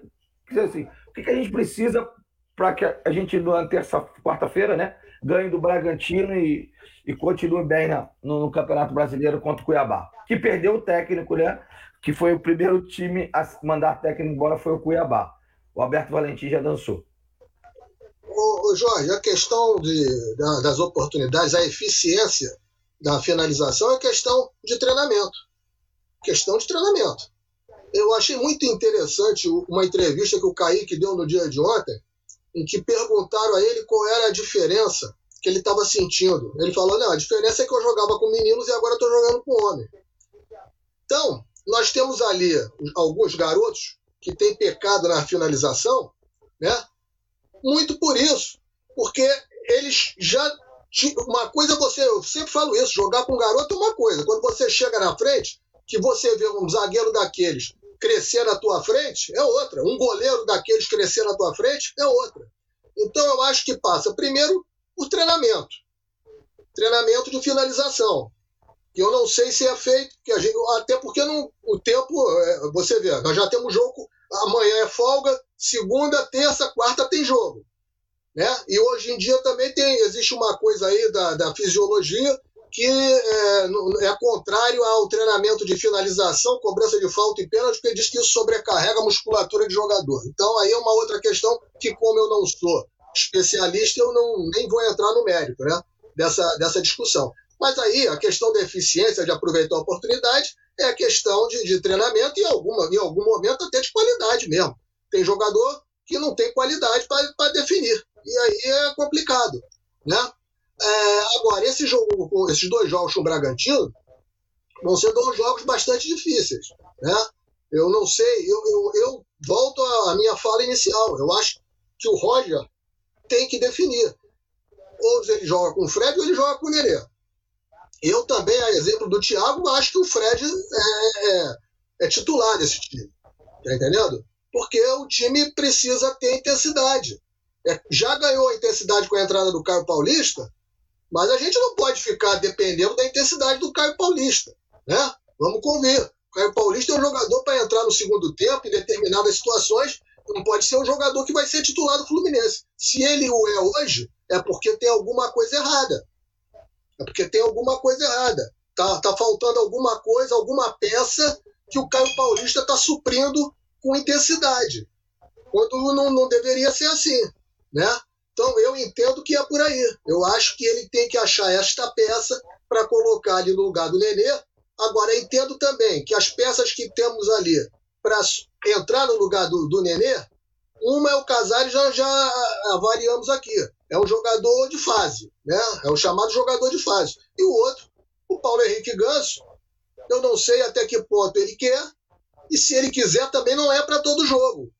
Assim, o que, que a gente precisa para que a gente, na terça, quarta-feira, né, ganhe do Bragantino e, e continue bem na, no, no, Campeonato Brasileiro contra o Cuiabá, que perdeu o técnico, né? Que foi o primeiro time a mandar técnico embora foi o Cuiabá. O Alberto Valentim já dançou. Jorge, a questão de, da, das oportunidades, a eficiência da finalização é questão de treinamento. Questão de treinamento. Eu achei muito interessante uma entrevista que o Kaique deu no dia de ontem, em que perguntaram a ele qual era a diferença que ele estava sentindo. Ele falou: não, a diferença é que eu jogava com meninos e agora estou jogando com homem. Então, nós temos ali alguns garotos que têm pecado na finalização, né? Muito por isso, porque eles já uma coisa é você, eu sempre falo isso, jogar com garoto é uma coisa. Quando você chega na frente, que você vê um zagueiro daqueles crescer na tua frente é outra. Um goleiro daqueles crescer na tua frente é outra. Então eu acho que passa primeiro por treinamento. Treinamento de finalização. Que eu não sei se é feito, que gente, até porque não, o tempo, é, você vê, nós já temos jogo, amanhã é folga, segunda, terça, quarta tem jogo. Né? E hoje em dia também tem, existe uma coisa aí da, da fisiologia que é, é, contrário ao treinamento de finalização, cobrança de falta e pênalti, porque diz que isso sobrecarrega a musculatura de jogador. Então aí é uma outra questão que, como eu não sou especialista, eu não, nem vou entrar no mérito né, dessa, dessa discussão. Mas aí a questão da eficiência, de aproveitar a oportunidade, é a questão de, de treinamento e alguma, em algum momento até de qualidade mesmo. Tem jogador que não tem qualidade para definir. E aí é complicado. Né? É, agora, esse jogo, esses dois jogos com o Bragantino vão ser dois jogos bastante difíceis. Né? Eu não sei, eu, eu, eu volto à minha fala inicial. Eu acho que o Roger tem que definir. Ou ele joga com o Fred ou ele joga com o Nerê. Eu também, a exemplo do Thiago, acho que o Fred é, é, é titular desse time. Tá entendendo? Porque o time precisa ter intensidade. Já ganhou a intensidade com a entrada do Caio Paulista, mas a gente não pode ficar dependendo da intensidade do Caio Paulista. Né? Vamos convir. O Caio Paulista é um jogador para entrar no segundo tempo em determinadas situações. Não pode ser um jogador que vai ser titular do Fluminense. Se ele o é hoje, é porque tem alguma coisa errada. É porque tem alguma coisa errada. Tá, tá faltando alguma coisa, alguma peça que o Caio Paulista está suprindo com intensidade. Quando não, não deveria ser assim. Né? Então eu entendo que é por aí. Eu acho que ele tem que achar esta peça para colocar ali no lugar do Nenê. Agora entendo também que as peças que temos ali para entrar no lugar do, do Nenê, uma é o Casares, já, já avaliamos aqui. É um jogador de fase, né? É o chamado jogador de fase. E o outro, o Paulo Henrique Ganso, eu não sei até que ponto ele quer, e se ele quiser também não é para todo jogo.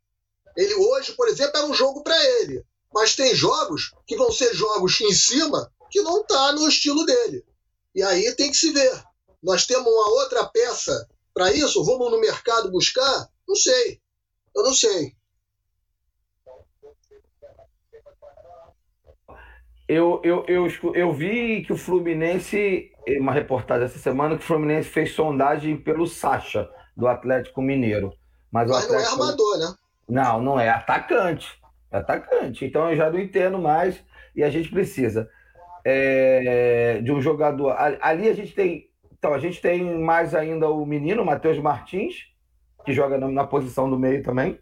Ele hoje, por exemplo, era um jogo para ele mas tem jogos que vão ser jogos em cima que não está no estilo dele. E aí tem que se ver. Nós temos uma outra peça para isso? Vamos no mercado buscar? Não sei. Eu não sei. Eu, eu, eu, eu vi que o Fluminense, uma reportagem essa semana, que o Fluminense fez sondagem pelo Sacha, do Atlético Mineiro. Mas, Mas Atlético... não é armador, né? Não, não é atacante atacante. Então eu já não entendo mais e a gente precisa é, de um jogador. Ali a gente tem. Então, a gente tem mais ainda o menino, Matheus Martins, que joga na, na posição do meio também.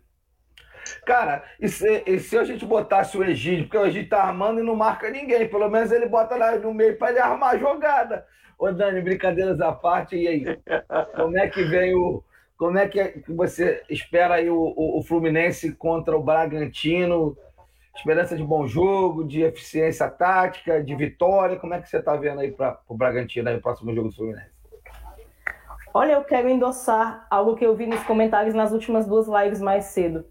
Cara, e se, e se a gente botasse o Egídio, porque o Egídio tá armando e não marca ninguém, pelo menos ele bota lá no meio para ele armar a jogada. Ô, Dani, brincadeiras à parte, e aí? [laughs] Como é que vem o. Como é que é você espera aí o, o, o Fluminense contra o Bragantino? Esperança de bom jogo, de eficiência tática, de vitória. Como é que você está vendo aí para o Bragantino aí, o próximo jogo do Fluminense? Olha, eu quero endossar algo que eu vi nos comentários nas últimas duas lives mais cedo,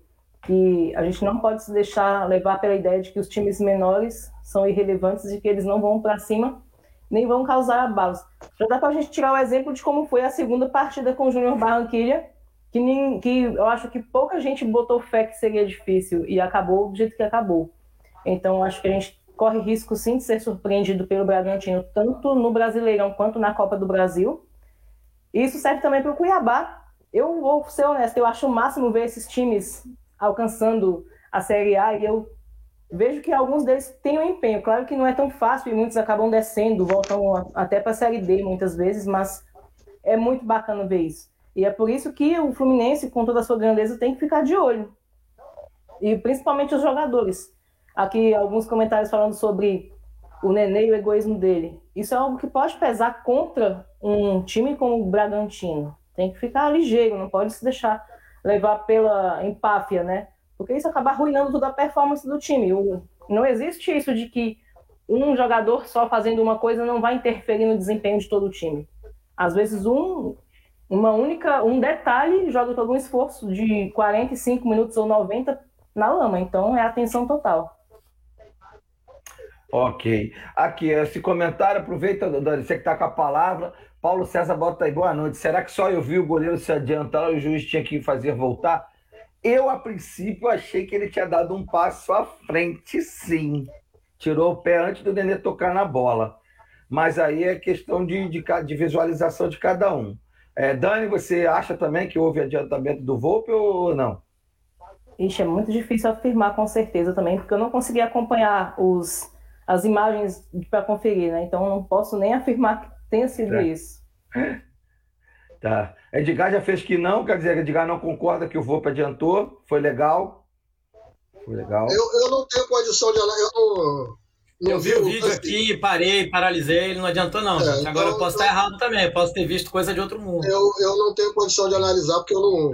que a gente não pode se deixar levar pela ideia de que os times menores são irrelevantes e que eles não vão para cima nem vão causar abalos. Já dá para a gente tirar o exemplo de como foi a segunda partida com o Júnior Barranquilha, que, nem, que eu acho que pouca gente botou fé que seria difícil e acabou do jeito que acabou. Então, acho que a gente corre risco sim de ser surpreendido pelo Bragantino, tanto no Brasileirão quanto na Copa do Brasil. Isso serve também para o Cuiabá. Eu vou ser honesto, eu acho o máximo ver esses times alcançando a Série A e eu vejo que alguns deles têm um empenho. Claro que não é tão fácil e muitos acabam descendo, voltam até para a Série D muitas vezes, mas é muito bacana ver isso. E é por isso que o Fluminense, com toda a sua grandeza, tem que ficar de olho. E principalmente os jogadores. Aqui alguns comentários falando sobre o Nenê e o egoísmo dele. Isso é algo que pode pesar contra um time como o Bragantino. Tem que ficar ligeiro, não pode se deixar levar pela empáfia, né? Porque isso acaba arruinando toda a performance do time. Não existe isso de que um jogador só fazendo uma coisa não vai interferir no desempenho de todo o time. Às vezes um uma única um detalhe joga todo um esforço de 45 minutos ou 90 na lama. Então é atenção total. Ok. Aqui, esse comentário, aproveita, você que está com a palavra. Paulo César bota aí, boa noite. Será que só eu vi o goleiro se adiantar e o juiz tinha que fazer voltar? Eu, a princípio, achei que ele tinha dado um passo à frente, sim. Tirou o pé antes do Nenê tocar na bola. Mas aí é questão de, de, de visualização de cada um. É, Dani, você acha também que houve adiantamento do Volpe ou não? Ixi, é muito difícil afirmar com certeza também, porque eu não consegui acompanhar os, as imagens para conferir, né? Então não posso nem afirmar que tenha sido é. isso. Tá. Edgar já fez que não, quer dizer, Edgar não concorda que o Volpe adiantou, foi legal. Foi legal. Eu, eu não tenho condição de. Eu não, eu vi o vídeo aqui, parei, paralisei, ele não adiantou não, é, gente. Agora então, eu posso estar errado também, posso ter visto coisa de outro mundo. Eu, eu não tenho condição de analisar, porque eu não...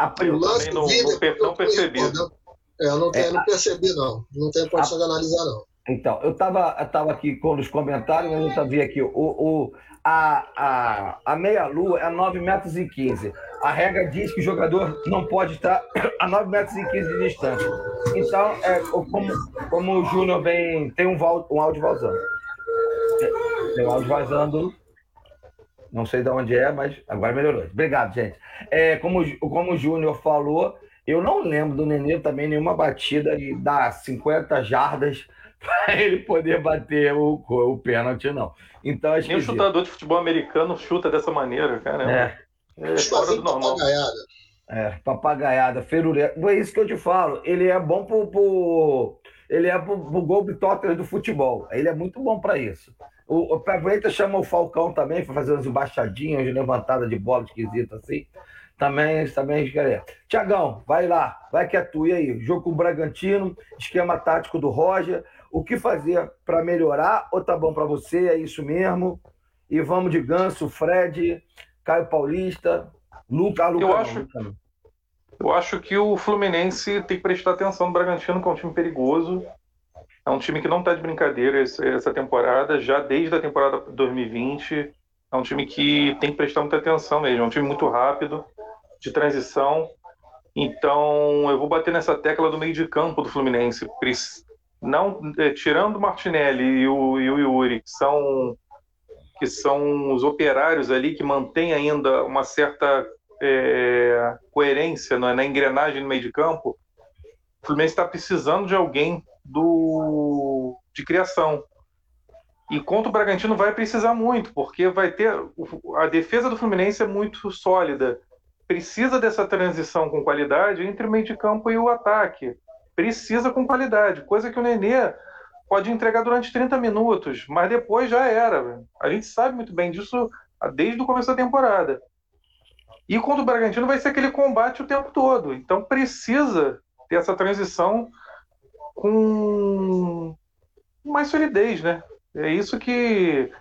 A eu lance não, vídeo, não, não percebi. É, eu não, tenho, é, não percebi não, não tenho condição a, de analisar não. Então, eu estava aqui com os comentários, mas eu sabia aqui, o, o, a, a, a meia-lua é 9 metros e 15. A regra diz que o jogador não pode estar [coughs] a 9 metros e 15 de distância. Então, é, como, como o Júnior vem. Tem um, um áudio vazando. Tem um áudio vazando. Não sei de onde é, mas agora melhorou. Obrigado, gente. É, como, como o Júnior falou, eu não lembro do Nenê também nenhuma batida de dar 50 jardas para [laughs] ele poder bater o, o pênalti, não. Então, acho Nem que... o chutador de futebol americano chuta dessa maneira, cara. É. É fora do normal. Papagaiada. É, papagaiada, ferureta. É isso que eu te falo. Ele é bom pro. pro... Ele é pro, pro Globetrotter do futebol. Ele é muito bom para isso. O, o Paveta chama o Falcão também para fazer umas embaixadinhas, levantada de bola esquisita assim. Também, também querer. Tiagão, vai lá, vai que é tu. E aí? Jogo com o Bragantino, esquema tático do Roger. O que fazer para melhorar? Ou tá bom para você? É isso mesmo? E vamos de Ganso, Fred, Caio Paulista, Luca, Luca eu não, acho, Luca. Eu acho que o Fluminense tem que prestar atenção no Bragantino, que é um time perigoso. É um time que não está de brincadeira essa temporada, já desde a temporada 2020. É um time que tem que prestar muita atenção mesmo. É um time muito rápido, de transição. Então, eu vou bater nessa tecla do meio de campo do Fluminense. Não, é, tirando o Martinelli e o, e o Yuri, que são que são os operários ali que mantêm ainda uma certa é, coerência é, na engrenagem no meio de campo, o Fluminense está precisando de alguém do, de criação. E contra o Bragantino vai precisar muito, porque vai ter. A defesa do Fluminense é muito sólida. Precisa dessa transição com qualidade entre o meio de campo e o ataque. Precisa com qualidade, coisa que o Nenê pode entregar durante 30 minutos, mas depois já era. A gente sabe muito bem disso desde o começo da temporada. E contra o Bragantino vai ser aquele combate o tempo todo. Então precisa ter essa transição com mais solidez, né? É isso que.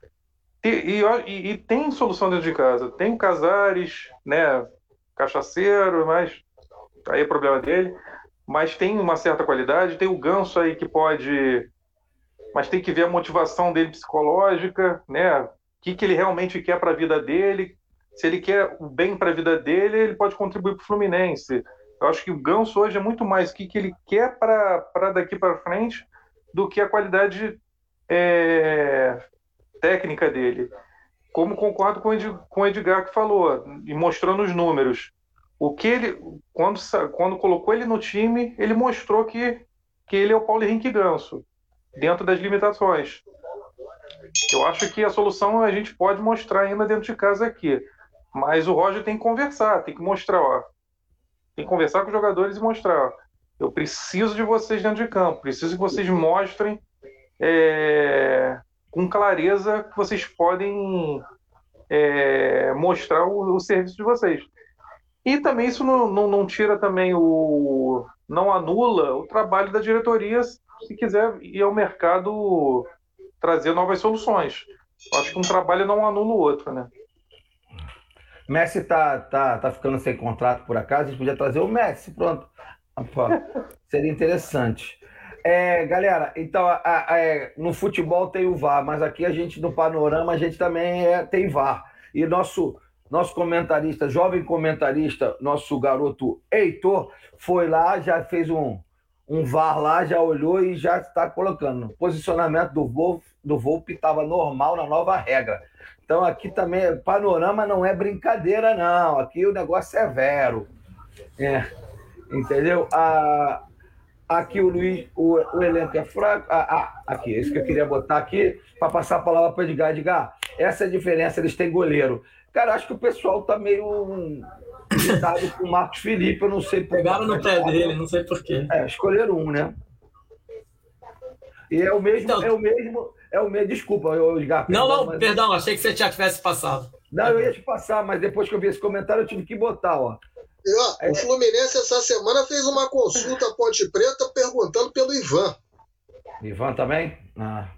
E, e, e tem solução dentro de casa. Tem Casares, né? Cachaceiro, mas aí é problema dele. Mas tem uma certa qualidade. Tem o Ganso aí que pode. Mas tem que ver a motivação dele psicológica, né? O que, que ele realmente quer para a vida dele. Se ele quer o bem para a vida dele, ele pode contribuir para o Fluminense. Eu acho que o Ganso hoje é muito mais o que, que ele quer para daqui para frente do que a qualidade é, técnica dele. Como concordo com, com o Edgar que falou, e mostrando os números. O que ele, quando, quando colocou ele no time, ele mostrou que, que ele é o Paulo Henrique Ganso, dentro das limitações. Eu acho que a solução a gente pode mostrar ainda dentro de casa aqui. Mas o Roger tem que conversar, tem que mostrar, ó. Tem que conversar com os jogadores e mostrar, ó, eu preciso de vocês dentro de campo, preciso que vocês mostrem é, com clareza que vocês podem é, mostrar o, o, serviço de vocês. E também isso não, não, não, tira também o. não anula o trabalho da diretoria se quiser ir ao mercado trazer novas soluções. Eu acho que um trabalho não anula o outro, né? Messi tá, tá, tá ficando sem contrato por acaso, a gente podia trazer o Messi, pronto. Seria interessante. É, galera, então a, a, é, no futebol tem o VAR, mas aqui a gente no panorama a gente também é, tem VAR. E nosso nosso comentarista, jovem comentarista, nosso garoto Heitor, foi lá, já fez um, um VAR lá, já olhou e já está colocando. O posicionamento do Volpe do Volpe estava normal na nova regra. Então aqui também, panorama não é brincadeira, não. Aqui o negócio é vero. É, entendeu? Aqui o Luiz, o, o elenco é fraco. Ah, ah, aqui, isso que eu queria botar aqui, para passar a palavra para Edgar. Edgar, essa é a diferença, eles têm goleiro. Cara, acho que o pessoal tá meio irritado com o Marcos Felipe, eu não sei por Pegaram no pé dele, não sei porquê. É, escolheram um, né? E é o mesmo, então, é o mesmo, é o mesmo. Desculpa, eu ligar. Não, não, mas... perdão, achei que você já tivesse passado. Não, eu ia te passar, mas depois que eu vi esse comentário, eu tive que botar, ó. E, ó, é... O Fluminense essa semana fez uma consulta à Ponte Preta perguntando pelo Ivan. Ivan também? Ah.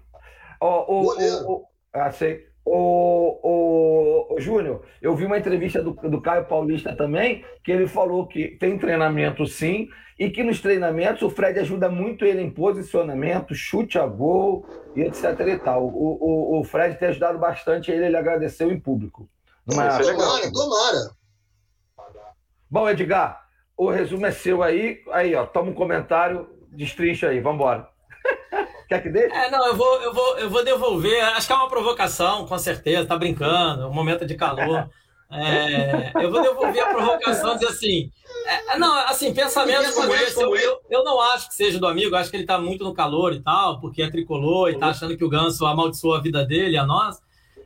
O, o, o, o, ah, sei. O, Júnior, eu vi uma entrevista do, do Caio Paulista também, que ele falou que tem treinamento sim, e que nos treinamentos o Fred ajuda muito ele em posicionamento, chute a gol e etc e tal. O, o, o Fred tem ajudado bastante ele, ele agradeceu em público. Numa... É tomara, tomara. Bom, Edgar, o resumo é seu aí. Aí, ó, toma um comentário, destrincha aí, vamos embora. Quer que deixe? É, não, eu vou, eu, vou, eu vou devolver. Acho que é uma provocação, com certeza, tá brincando, um momento de calor. É, eu vou devolver a provocação e dizer assim: é, não, assim, pensamentos como esse, eu, eu, eu, não acho que seja do amigo, acho que ele está muito no calor e tal, porque é tricolor e está achando que o Ganso amaldiçoou a vida dele, a nós.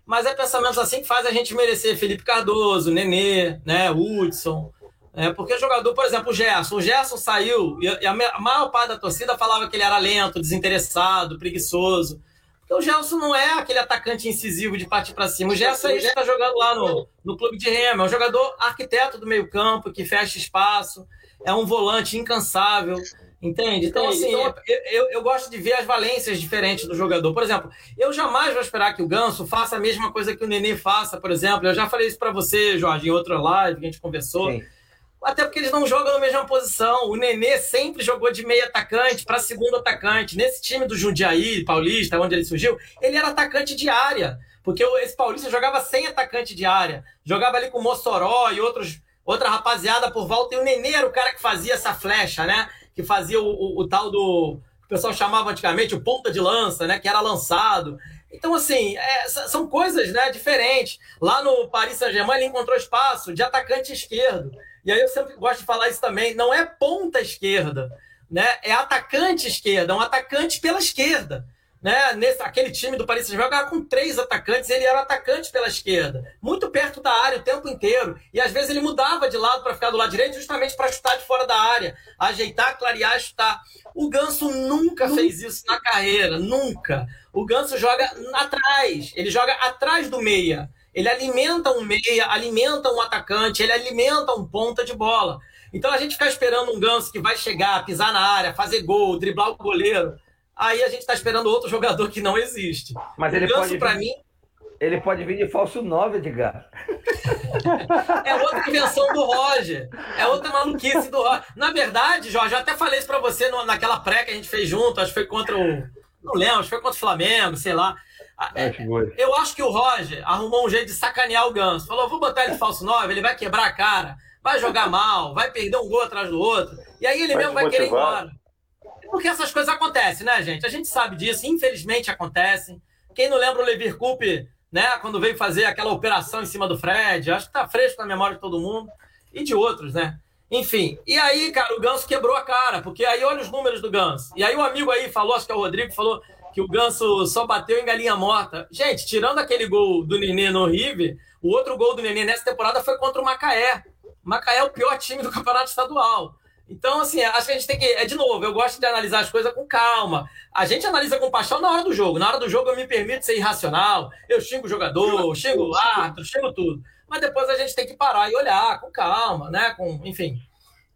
Mas é pensamentos assim que faz a gente merecer Felipe Cardoso, Nenê, né, Hudson. É, porque o jogador, por exemplo, o Gerson. O Gerson saiu e a maior parte da torcida falava que ele era lento, desinteressado, preguiçoso. Então o Gelson não é aquele atacante incisivo de partir para cima. O Gelson aí está jogando lá no, no clube de Rema. É um jogador arquiteto do meio-campo, que fecha espaço, é um volante incansável. Entende? Então, assim, então... Eu, eu, eu, gosto de ver as valências diferentes do jogador. Por exemplo, eu jamais vou esperar que o Ganso faça a mesma coisa que o Nenê faça, por exemplo. Eu já falei isso para você, Jorge, em outra live que a gente conversou. Sim. Até porque eles não jogam na mesma posição. O Nenê sempre jogou de meio atacante para segundo atacante. Nesse time do Jundiaí, Paulista, onde ele surgiu, ele era atacante de área. Porque esse Paulista jogava sem atacante de área. Jogava ali com Mossoró e outros, outra rapaziada por volta. E o Nenê era o cara que fazia essa flecha, né? Que fazia o, o, o tal do. O pessoal chamava antigamente o ponta de lança, né? Que era lançado. Então, assim, é, são coisas né, diferentes. Lá no Paris Saint-Germain, ele encontrou espaço de atacante esquerdo. E aí eu sempre gosto de falar isso também, não é ponta esquerda, né? É atacante esquerda, é um atacante pela esquerda. Né? Nesse, aquele time do Paris Saint-Germain jogava com três atacantes, ele era atacante pela esquerda, muito perto da área o tempo inteiro. E às vezes ele mudava de lado para ficar do lado direito, justamente para chutar de fora da área, ajeitar, clarear, chutar. O Ganso nunca fez isso na carreira, nunca. O Ganso joga atrás, ele joga atrás do meia. Ele alimenta um meia, alimenta um atacante, ele alimenta um ponta de bola. Então a gente ficar esperando um ganso que vai chegar, pisar na área, fazer gol, driblar o goleiro, aí a gente está esperando outro [laughs] jogador que não existe. Mas ele ganso, para mim. Ele pode vir de falso 9, Edgar. [laughs] é outra invenção do Roger. É outra maluquice do Roger. Na verdade, Jorge, eu até falei isso para você naquela pré que a gente fez junto, acho que foi contra o. Não lembro, acho que foi contra o Flamengo, sei lá. É, eu acho que o Roger arrumou um jeito de sacanear o Ganso. Falou: vou botar ele de falso 9, ele vai quebrar a cara, vai jogar mal, vai perder um gol atrás do outro. E aí ele vai mesmo vai querer ir embora. Porque essas coisas acontecem, né, gente? A gente sabe disso, infelizmente acontecem. Quem não lembra o Levir Coupe, né, quando veio fazer aquela operação em cima do Fred, acho que tá fresco na memória de todo mundo e de outros, né? Enfim, e aí, cara, o Ganso quebrou a cara, porque aí olha os números do Ganso. E aí o amigo aí falou, acho que é o Rodrigo, falou que o Ganso só bateu em galinha morta. Gente, tirando aquele gol do Nenê no River, o outro gol do Nenê nessa temporada foi contra o Macaé. O Macaé é o pior time do [laughs] campeonato estadual. Então, assim, acho que a gente tem que. É de novo, eu gosto de analisar as coisas com calma. A gente analisa com paixão na hora do jogo. Na hora do jogo eu me permito ser irracional. Eu xingo o jogador, xingo o árbitro, xingo tudo. Mas depois a gente tem que parar e olhar com calma, né? Com, enfim,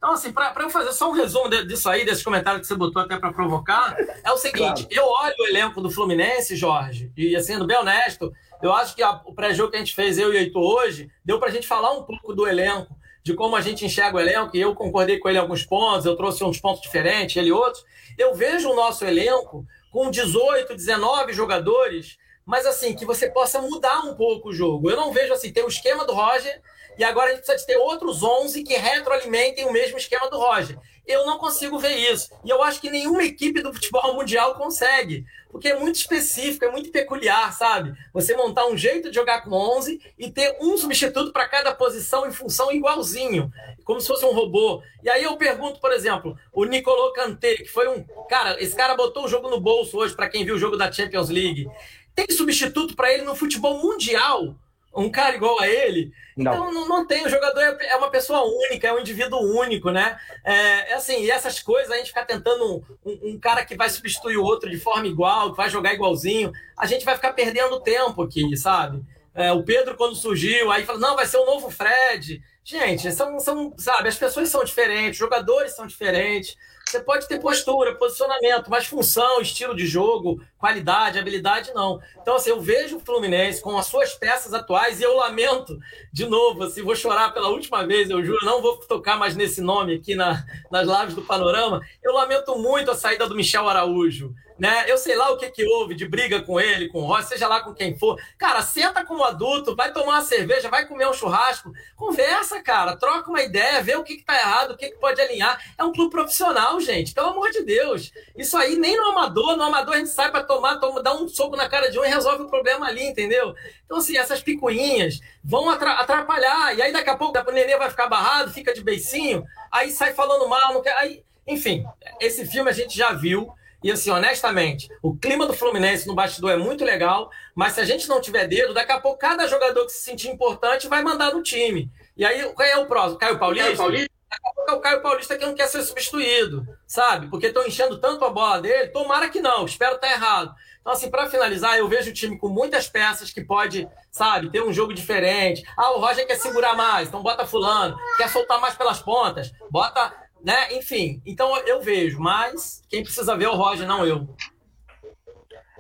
então, assim, para eu fazer só um resumo disso aí, desse comentário que você botou até para provocar, é o seguinte: claro. eu olho o elenco do Fluminense, Jorge, e sendo bem honesto, eu acho que a, o pré-jogo que a gente fez, eu e o Heitor, hoje, deu para a gente falar um pouco do elenco, de como a gente enxerga o elenco, e eu concordei com ele em alguns pontos, eu trouxe uns pontos diferentes, ele outros. Eu vejo o nosso elenco com 18, 19 jogadores, mas assim, que você possa mudar um pouco o jogo. Eu não vejo assim, tem o esquema do Roger e agora a gente precisa de ter outros 11 que retroalimentem o mesmo esquema do Roger. Eu não consigo ver isso. E eu acho que nenhuma equipe do futebol mundial consegue. Porque é muito específico, é muito peculiar, sabe? Você montar um jeito de jogar com 11 e ter um substituto para cada posição em função igualzinho, como se fosse um robô. E aí eu pergunto, por exemplo, o Nicolò Kanté, que foi um. Cara, esse cara botou o jogo no bolso hoje, para quem viu o jogo da Champions League. Tem substituto para ele no futebol mundial? Um cara igual a ele. Não. Então não, não tem, o jogador é, é uma pessoa única, é um indivíduo único, né? É, é assim, e essas coisas, a gente ficar tentando um, um, um, cara que vai substituir o outro de forma igual, que vai jogar igualzinho, a gente vai ficar perdendo tempo aqui, sabe? É, o Pedro, quando surgiu, aí fala, não, vai ser o novo Fred. Gente, são, são, sabe, as pessoas são diferentes, os jogadores são diferentes. Você pode ter postura, posicionamento, mas função, estilo de jogo, qualidade, habilidade, não. Então, assim, eu vejo o Fluminense com as suas peças atuais e eu lamento, de novo, assim, vou chorar pela última vez, eu juro, não vou tocar mais nesse nome aqui na, nas lives do Panorama. Eu lamento muito a saída do Michel Araújo né? Eu sei lá o que que houve de briga com ele, com o Ross, seja lá com quem for. Cara, senta como adulto, vai tomar uma cerveja, vai comer um churrasco, conversa, cara, troca uma ideia, vê o que que tá errado, o que que pode alinhar. É um clube profissional, gente, pelo amor de Deus. Isso aí nem no amador, no amador a gente sai para tomar, toma, dá um soco na cara de um e resolve o problema ali, entendeu? Então, assim, essas picuinhas vão atrapalhar. E aí daqui a pouco o nenê vai ficar barrado, fica de beicinho, aí sai falando mal, não quer. Aí, enfim, esse filme a gente já viu. E assim, honestamente, o clima do Fluminense no bastidor é muito legal, mas se a gente não tiver dedo, daqui a pouco cada jogador que se sentir importante vai mandar no time. E aí, qual é o próximo? Caio Paulista? Caio Paulista? Daqui a pouco é o Caio Paulista que não quer ser substituído, sabe? Porque estão enchendo tanto a bola dele. Tomara que não, espero estar tá errado. Então, assim, para finalizar, eu vejo o time com muitas peças que pode, sabe, ter um jogo diferente. Ah, o Roger quer segurar mais, então bota fulano. Quer soltar mais pelas pontas, bota né? Enfim, então eu vejo, mas quem precisa ver é o Roger, não eu.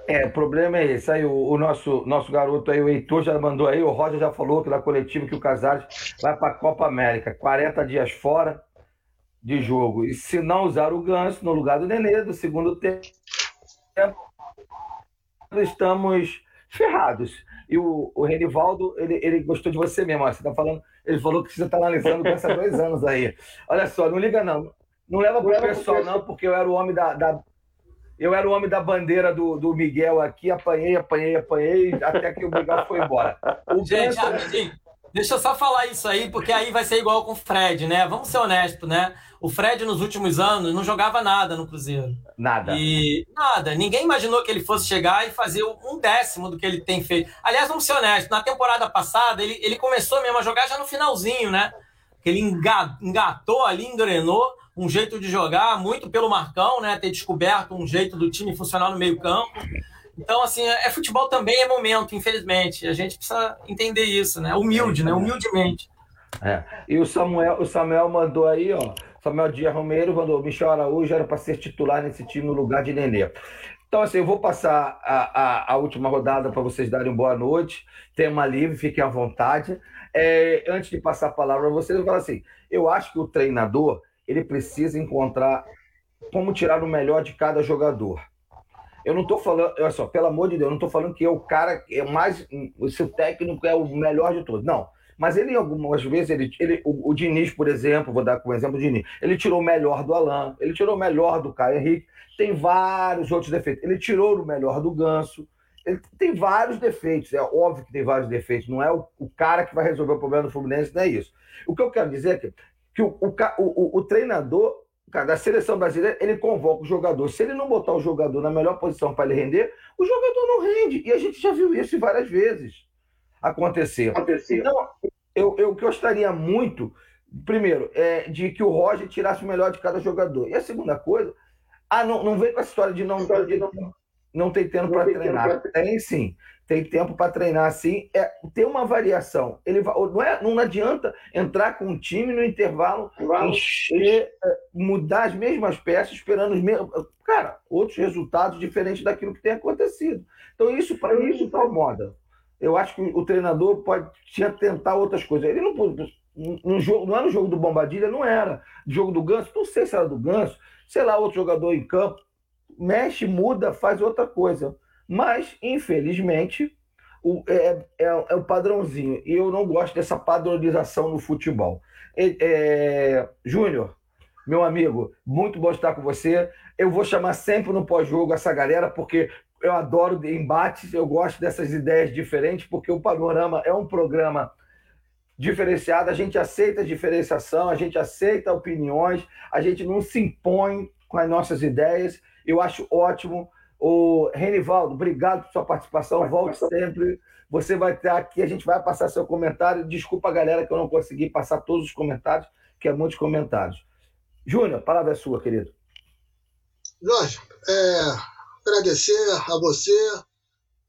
É, o problema é esse. Aí o, o, nosso, nosso garoto aí, o Heitor, já mandou aí, o Roger já falou que da coletiva que o Casares vai para a Copa América, 40 dias fora de jogo. E se não usar o Ganso no lugar do Nenê, do segundo tempo, estamos ferrados. E o, o Renivaldo, ele, ele gostou de você mesmo. Ó. Você tá falando, ele falou que você está analisando com há dois anos aí. Olha só, não liga não. Não leva para o pessoal, não, porque eu era o homem da, da, eu era o homem da bandeira do, do Miguel aqui, apanhei, apanhei, apanhei, até que o Miguel foi embora. O Gente, Ganso... deixa eu só falar isso aí, porque aí vai ser igual com o Fred, né? Vamos ser honestos, né? O Fred, nos últimos anos, não jogava nada no Cruzeiro. Nada. E nada. Ninguém imaginou que ele fosse chegar e fazer um décimo do que ele tem feito. Aliás, vamos ser honestos, na temporada passada, ele, ele começou mesmo a jogar já no finalzinho, né? Ele engatou ali, engrenou um jeito de jogar, muito pelo Marcão, né? Ter descoberto um jeito do time funcionar no meio-campo. Então, assim, é futebol também é momento, infelizmente. A gente precisa entender isso, né? Humilde, né? Humildemente. É. E o Samuel, o Samuel mandou aí, ó. Samuel Dias Romero mandou: Michel Araújo era para ser titular nesse time no lugar de Nenê. Então, assim, eu vou passar a, a, a última rodada para vocês darem boa noite. Tema livre, fiquem à vontade. É, antes de passar a palavra para vocês, eu falo assim: eu acho que o treinador ele precisa encontrar como tirar o melhor de cada jogador. Eu não estou falando, olha só, pelo amor de Deus, eu não estou falando que é o cara é mais, o técnico é o melhor de todos. Não. Mas ele, algumas vezes, ele, ele, o, o Diniz, por exemplo, vou dar como exemplo o Diniz, ele tirou o melhor do Alain, ele tirou o melhor do Caio Henrique, tem vários outros defeitos. Ele tirou o melhor do Ganso, ele tem vários defeitos, é óbvio que tem vários defeitos, não é o, o cara que vai resolver o problema do Fluminense, não é isso. O que eu quero dizer é que, que o, o, o, o treinador cara, da seleção brasileira, ele convoca o jogador. Se ele não botar o jogador na melhor posição para ele render, o jogador não rende. E a gente já viu isso várias vezes acontecer. acontecer. Então, eu, eu gostaria muito, primeiro, é, de que o Roger tirasse o melhor de cada jogador. E a segunda coisa, ah, não, não vem com a história de não, de não, não ter tempo para treinar. Tem sim, tem tempo para treinar sim. É, tem uma variação. Ele não, é, não adianta entrar com um time no intervalo, encher, é, mudar as mesmas peças, esperando os mesmos. Cara, outros resultados diferentes daquilo que tem acontecido. Então, isso para mim isso incomoda eu acho que o treinador pode tinha tentar outras coisas. Ele não no jogo, não era no jogo do Bombadilha, não era. Jogo do Ganso, não sei se era do Ganso, sei lá, outro jogador em campo, mexe, muda, faz outra coisa. Mas, infelizmente, o, é, é, é o padrãozinho. E eu não gosto dessa padronização no futebol. É, é, Júnior, meu amigo, muito bom estar com você. Eu vou chamar sempre no pós-jogo essa galera, porque eu adoro embates, eu gosto dessas ideias diferentes, porque o Panorama é um programa diferenciado, a gente aceita diferenciação, a gente aceita opiniões, a gente não se impõe com as nossas ideias. Eu acho ótimo. O Renivaldo, obrigado por sua participação, volte sempre. Você vai estar aqui, a gente vai passar seu comentário. Desculpa a galera que eu não consegui passar todos os comentários, que é muitos comentários. Júnior, a palavra é sua, querido. Jorge, é, agradecer a você,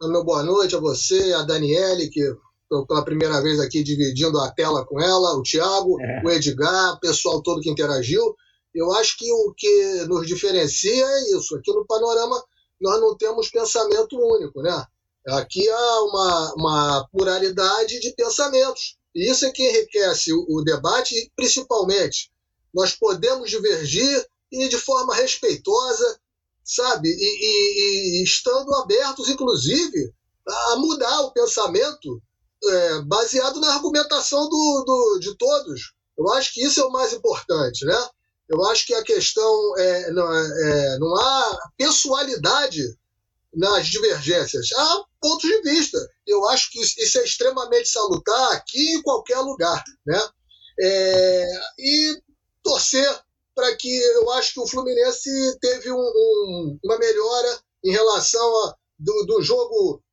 a meu boa noite a você, a Daniele, que estou pela primeira vez aqui dividindo a tela com ela, o Thiago, é. o Edgar, o pessoal todo que interagiu. Eu acho que o que nos diferencia é isso. Aqui no Panorama nós não temos pensamento único, né? Aqui há uma, uma pluralidade de pensamentos. E isso é que enriquece o, o debate, principalmente, nós podemos divergir e de forma respeitosa, sabe? E, e, e, estando abertos, inclusive, a mudar o pensamento é, baseado na argumentação do, do, de todos. Eu acho que isso é o mais importante, né? Eu acho que a questão é, não, é, é não há pessoalidade nas divergências, há pontos de vista. Eu acho que isso é extremamente salutar aqui em qualquer lugar, né? É, e torcer para que eu acho que o Fluminense teve um, um, uma melhora em relação a, do, do, jogo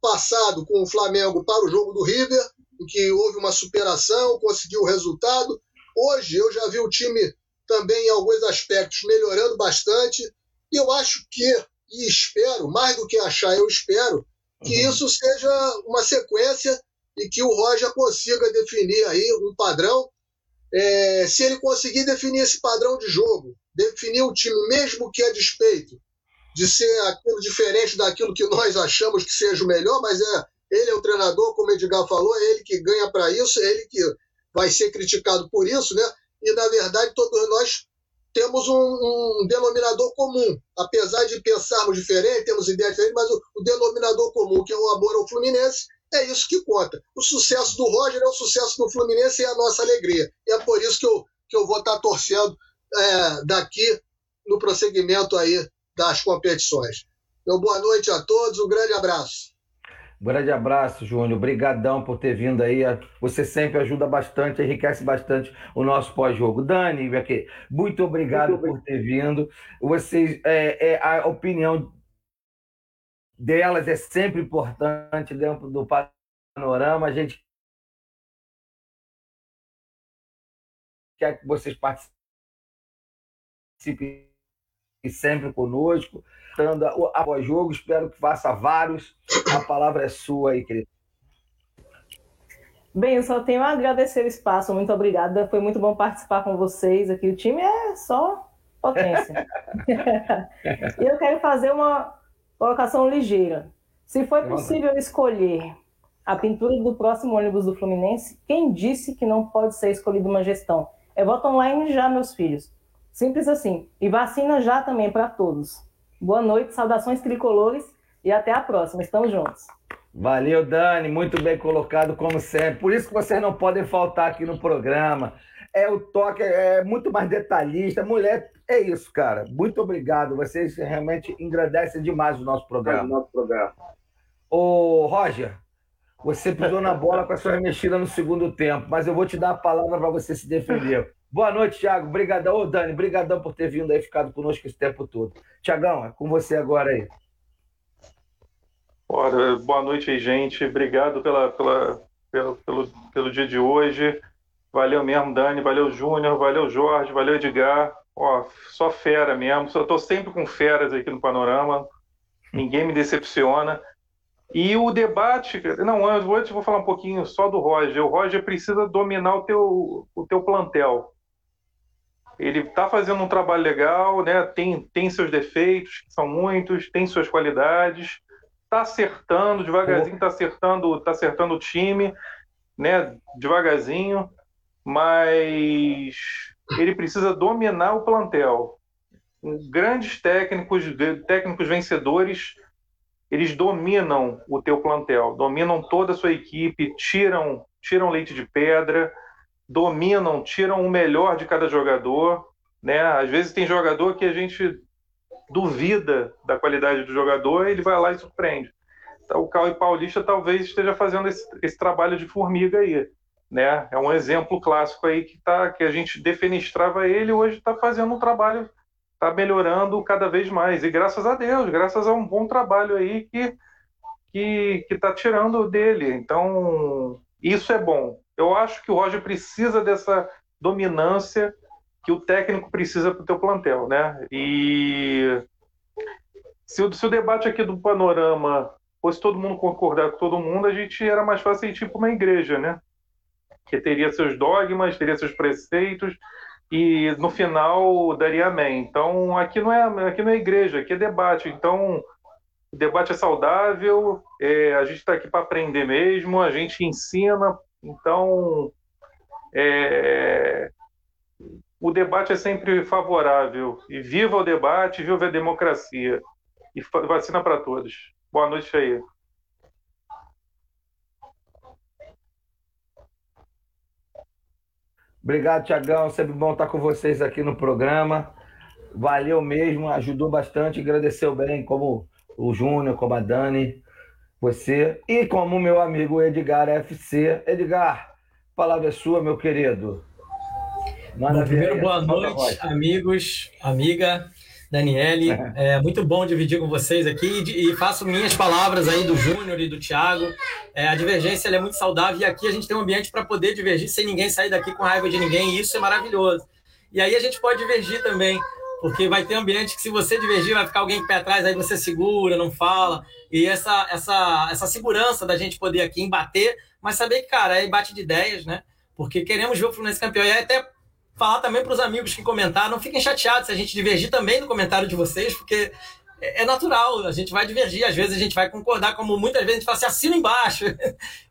passado com o Flamengo para o jogo do River, em que houve uma superação, conseguiu o resultado. Hoje eu já vi o time também em alguns aspectos melhorando bastante, e eu acho que, e espero, mais do que achar, eu espero, que uhum. isso seja uma sequência e que o Roger consiga definir aí um padrão é, se ele conseguir definir esse padrão de jogo, definir o time, mesmo que a despeito de ser aquilo diferente daquilo que nós achamos que seja o melhor, mas é ele é o treinador, como o Edgar falou, é ele que ganha para isso, é ele que vai ser criticado por isso, né? E na verdade todos nós temos um, um denominador comum, apesar de pensarmos diferente, temos ideias diferentes, mas o, o denominador comum que é o amor ao Fluminense é isso que conta. O sucesso do Roger é o sucesso do Fluminense e é a nossa alegria. E é por isso que eu, que eu vou estar torcendo é, daqui no prosseguimento aí das competições. Então, boa noite a todos, um grande abraço. Um grande abraço, Júnior. Obrigadão por ter vindo aí. Você sempre ajuda bastante, enriquece bastante o nosso pós-jogo. Dani, muito obrigado muito por ter vindo. Vocês, é, é, a opinião delas é sempre importante dentro do panorama. A gente quer que vocês participem sempre conosco, dando após jogo. Espero que faça vários. A palavra é sua aí, querido. Bem, eu só tenho a agradecer o espaço, muito obrigada. Foi muito bom participar com vocês aqui. O time é só potência. [laughs] e eu quero fazer uma colocação ligeira. Se foi possível escolher a pintura do próximo ônibus do Fluminense, quem disse que não pode ser escolhida uma gestão? É voto online já, meus filhos. Simples assim. E vacina já também para todos. Boa noite, saudações tricolores e até a próxima. Estamos juntos. Valeu, Dani. Muito bem colocado, como sempre. Por isso que vocês não podem faltar aqui no programa. É o toque, é muito mais detalhista. Mulher, é isso, cara. Muito obrigado. Vocês realmente engrandecem demais o nosso programa. O nosso programa. Ô, Roger, você pisou na bola com a sua mexida no segundo tempo, mas eu vou te dar a palavra para você se defender. Boa noite, Thiago. Obrigadão. Ô, Dani, brigadão por ter vindo aí, ficado conosco esse tempo todo. Tiagão, é com você agora aí. Ora, boa noite aí, gente. Obrigado pela, pela, pelo, pelo, pelo dia de hoje. Valeu mesmo, Dani. Valeu, Júnior. Valeu, Jorge. Valeu, Edgar. Ó, só fera mesmo. Eu tô sempre com feras aqui no Panorama. Ninguém me decepciona. E o debate, não, antes vou falar um pouquinho só do Roger. O Roger precisa dominar o teu, o teu plantel. Ele está fazendo um trabalho legal, né? tem, tem seus defeitos, que são muitos, tem suas qualidades, está acertando, devagarzinho está acertando, tá acertando o time, né? devagarzinho, mas ele precisa dominar o plantel. Grandes técnicos, técnicos vencedores eles dominam o teu plantel, dominam toda a sua equipe, tiram, tiram leite de pedra, dominam, tiram o melhor de cada jogador, né? Às vezes tem jogador que a gente duvida da qualidade do jogador, ele vai lá e surpreende. Então, o Cauê Paulista talvez esteja fazendo esse, esse, trabalho de formiga aí, né? É um exemplo clássico aí que tá que a gente defenestrava ele, hoje está fazendo um trabalho está melhorando cada vez mais. E graças a Deus, graças a um bom trabalho aí que que está tirando dele. Então, isso é bom. Eu acho que o Roger precisa dessa dominância que o técnico precisa para o teu plantel, né? E se o, se o debate aqui do panorama fosse todo mundo concordar com todo mundo, a gente era mais fácil ir tipo uma igreja, né? Que teria seus dogmas, teria seus preceitos, e no final daria amém. Então aqui não é aqui não é igreja, aqui é debate. Então o debate é saudável, é, a gente está aqui para aprender mesmo, a gente ensina. Então é, o debate é sempre favorável. E viva o debate, viva a democracia. E vacina para todos. Boa noite aí. Obrigado, Tiagão. Sempre bom estar com vocês aqui no programa. Valeu mesmo, ajudou bastante, agradeceu bem, como o Júnior, como a Dani, você e como meu amigo Edgar FC. Edgar, palavra é sua, meu querido. Bom, primeiro, boa noite, amigos, amiga. Daniele. [laughs] É muito bom dividir com vocês aqui e, e faço minhas palavras aí do Júnior e do Thiago. É, a divergência é muito saudável e aqui a gente tem um ambiente para poder divergir sem ninguém sair daqui com raiva de ninguém e isso é maravilhoso. E aí a gente pode divergir também, porque vai ter ambiente que se você divergir vai ficar alguém pé atrás, aí você segura, não fala. E essa, essa, essa segurança da gente poder aqui embater, mas saber que, cara, é embate de ideias, né? Porque queremos ver o Fluminense campeão. E até falar também para os amigos que comentaram, não fiquem chateados se a gente divergir também no comentário de vocês, porque é, é natural, a gente vai divergir, às vezes a gente vai concordar, como muitas vezes a gente fala assim, assina embaixo. [laughs]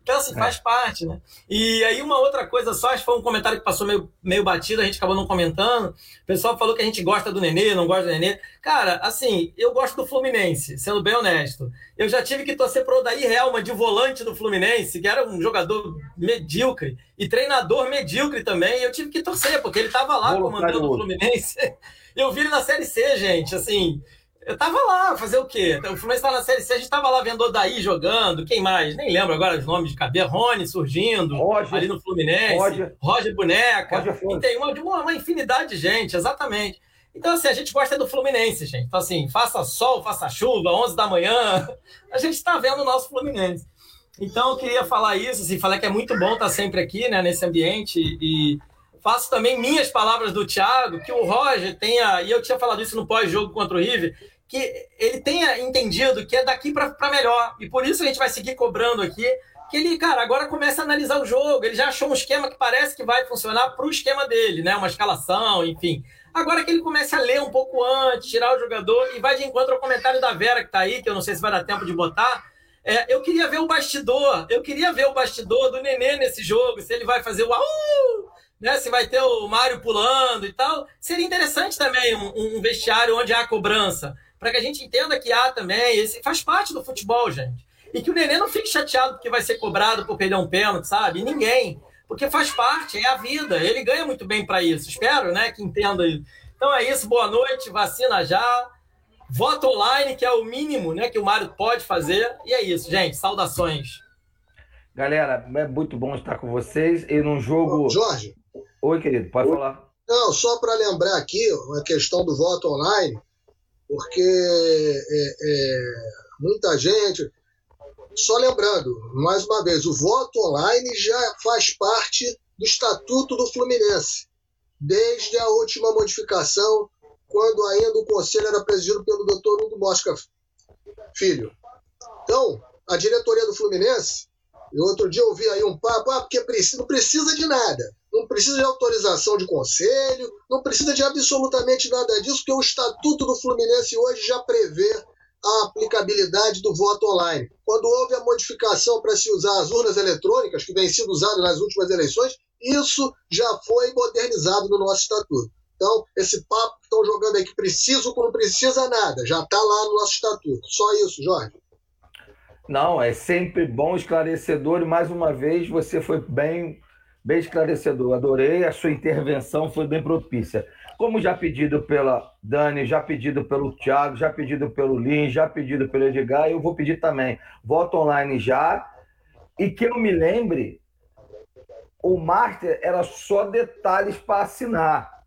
Então, assim, faz é. parte, né? E aí, uma outra coisa só, acho que foi um comentário que passou meio, meio batido, a gente acabou não comentando. O pessoal falou que a gente gosta do Nenê, não gosta do Nenê. Cara, assim, eu gosto do Fluminense, sendo bem honesto. Eu já tive que torcer pro Odair Helma, de volante do Fluminense, que era um jogador medíocre e treinador medíocre também. Eu tive que torcer, porque ele tava lá comandando o Fluminense. [laughs] Eu vi ele na Série C, gente, assim eu tava lá, fazer o quê? O Fluminense tava na Série C, a gente tava lá vendo o Daí jogando, quem mais? Nem lembro agora os nomes de cabeça. Rony surgindo Roger, ali no Fluminense, Roger, Roger Boneca. Roger e tem uma, uma, uma infinidade de gente, exatamente. Então, assim, a gente gosta do Fluminense, gente. Então, assim, faça sol, faça chuva, 11 da manhã, [laughs] a gente está vendo o nosso Fluminense. Então, eu queria falar isso, assim, falar que é muito bom estar sempre aqui, né, nesse ambiente e faço também minhas palavras do Thiago, que o Roger tenha, e eu tinha falado isso no pós-jogo contra o River, que ele tenha entendido que é daqui para melhor. E por isso a gente vai seguir cobrando aqui que ele, cara, agora começa a analisar o jogo. Ele já achou um esquema que parece que vai funcionar para o esquema dele, né? Uma escalação, enfim. Agora que ele começa a ler um pouco antes, tirar o jogador e vai de encontro ao comentário da Vera que tá aí, que eu não sei se vai dar tempo de botar. É, eu queria ver o bastidor, eu queria ver o bastidor do Nenê nesse jogo, se ele vai fazer o uh, né? Se vai ter o Mário pulando e tal. Seria interessante também um, um vestiário onde há cobrança, para que a gente entenda que há também, esse faz parte do futebol, gente. E que o Nenê não fique chateado porque vai ser cobrado por perder um pênalti, sabe? ninguém. Porque faz parte, é a vida. Ele ganha muito bem para isso. Espero, né, que entenda isso. Então é isso, boa noite, vacina já. Voto online, que é o mínimo né, que o Mário pode fazer. E é isso, gente. Saudações. Galera, é muito bom estar com vocês. E num jogo. Jorge. Oi, querido, pode Oi. falar. Não, só para lembrar aqui a questão do voto online, porque é, é, muita gente. Só lembrando, mais uma vez, o voto online já faz parte do Estatuto do Fluminense, desde a última modificação quando ainda o conselho era presidido pelo doutor Hugo Mosca Filho. Então, a diretoria do Fluminense, eu outro dia ouvi aí um papo, ah, porque precisa, não precisa de nada, não precisa de autorização de conselho, não precisa de absolutamente nada disso, porque o Estatuto do Fluminense hoje já prevê a aplicabilidade do voto online. Quando houve a modificação para se usar as urnas eletrônicas, que vem sido usado nas últimas eleições, isso já foi modernizado no nosso estatuto. Então, esse papo que estão jogando aí que preciso não precisa nada, já está lá no nosso estatuto. Só isso, Jorge. Não, é sempre bom, esclarecedor, e mais uma vez você foi bem, bem esclarecedor. Adorei, a sua intervenção foi bem propícia. Como já pedido pela Dani, já pedido pelo Thiago, já pedido pelo Lin, já pedido pelo Edgar, eu vou pedir também. Voto online já. E que eu me lembre, o Master era só detalhes para assinar.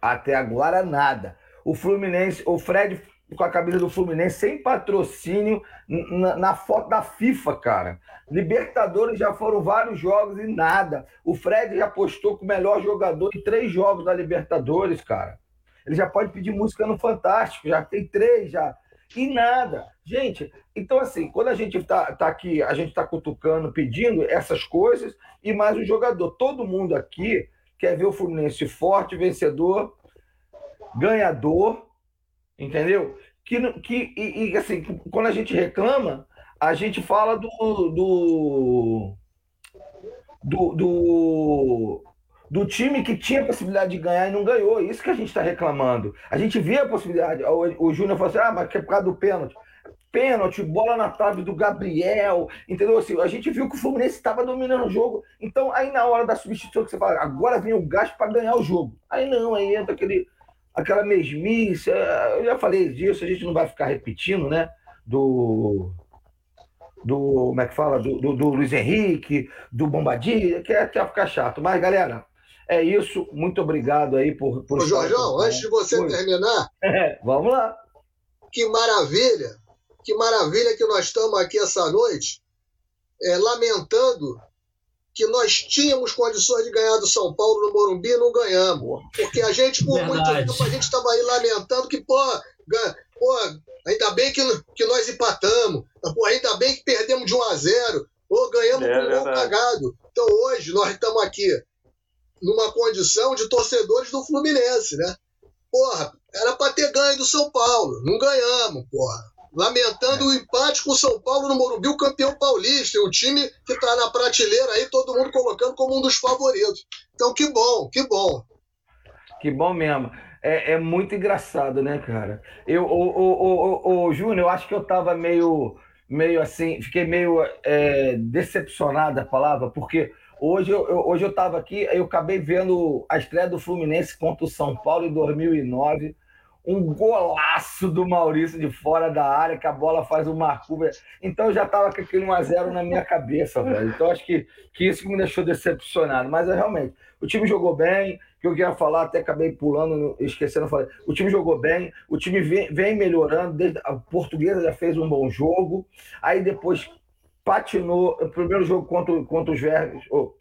Até agora, nada. O Fluminense, o Fred com a camisa do Fluminense sem patrocínio na, na, foto da FIFA, cara. Libertadores já foram vários jogos e nada. O Fred já postou com o melhor jogador em três jogos da Libertadores, cara. Ele já pode pedir música no Fantástico, já tem três já. E nada. Gente, então assim, quando a gente tá, tá aqui, a gente tá cutucando, pedindo essas coisas e mais o jogador. Todo mundo aqui quer ver o Fluminense forte, vencedor, ganhador, entendeu? Que, que e, e, assim, quando a gente reclama, a gente fala do do, do, do, do time que tinha possibilidade de ganhar e não ganhou. Isso que a gente está reclamando. A gente vê a possibilidade. O, o Júnior falou assim: ah, mas que é por causa do pênalti pênalti, bola na trave do Gabriel, entendeu? Assim, a gente viu que o Fluminense estava dominando o jogo. Então, aí na hora da substituição que você fala, agora vem o gasto para ganhar o jogo. Aí não, aí entra aquele, aquela mesmice. É, eu já falei disso, a gente não vai ficar repetindo, né? Do. Do. Como é que fala? Do, do, do Luiz Henrique, do Bombadilha, que é, que é ficar chato. Mas, galera, é isso. Muito obrigado aí por. por Ô, Jorjão, antes de você terminar. É, vamos lá. Que maravilha que maravilha que nós estamos aqui essa noite, é, lamentando que nós tínhamos condições de ganhar do São Paulo no Morumbi e não ganhamos. Porque a gente, por Verdade. muito tempo, a gente estava aí lamentando que, pô, pô, ainda bem que, que nós empatamos, pô, ainda bem que perdemos de 1 a 0 ou ganhamos é, com um gol cagado. Então hoje nós estamos aqui numa condição de torcedores do Fluminense, né? Porra, era para ter ganho do São Paulo, não ganhamos, porra lamentando o empate com o São Paulo no Morumbi, o campeão paulista, e o time que está na prateleira aí, todo mundo colocando como um dos favoritos. Então, que bom, que bom. Que bom mesmo. É, é muito engraçado, né, cara? Eu, o, o, Júnior, eu acho que eu estava meio, meio assim, fiquei meio é, decepcionado a palavra, porque hoje eu, eu hoje eu estava aqui, eu acabei vendo a estreia do Fluminense contra o São Paulo em 2009 um golaço do Maurício de fora da área, que a bola faz uma curva. Então eu já estava com aquele 1x0 na minha cabeça, velho. Então acho que, que isso me deixou decepcionado. Mas é, realmente, o time jogou bem, que eu queria falar, até acabei pulando, esquecendo, falei. O time jogou bem, o time vem, vem melhorando, desde, a portuguesa já fez um bom jogo, aí depois patinou, o primeiro jogo contra, contra os Verdes, oh,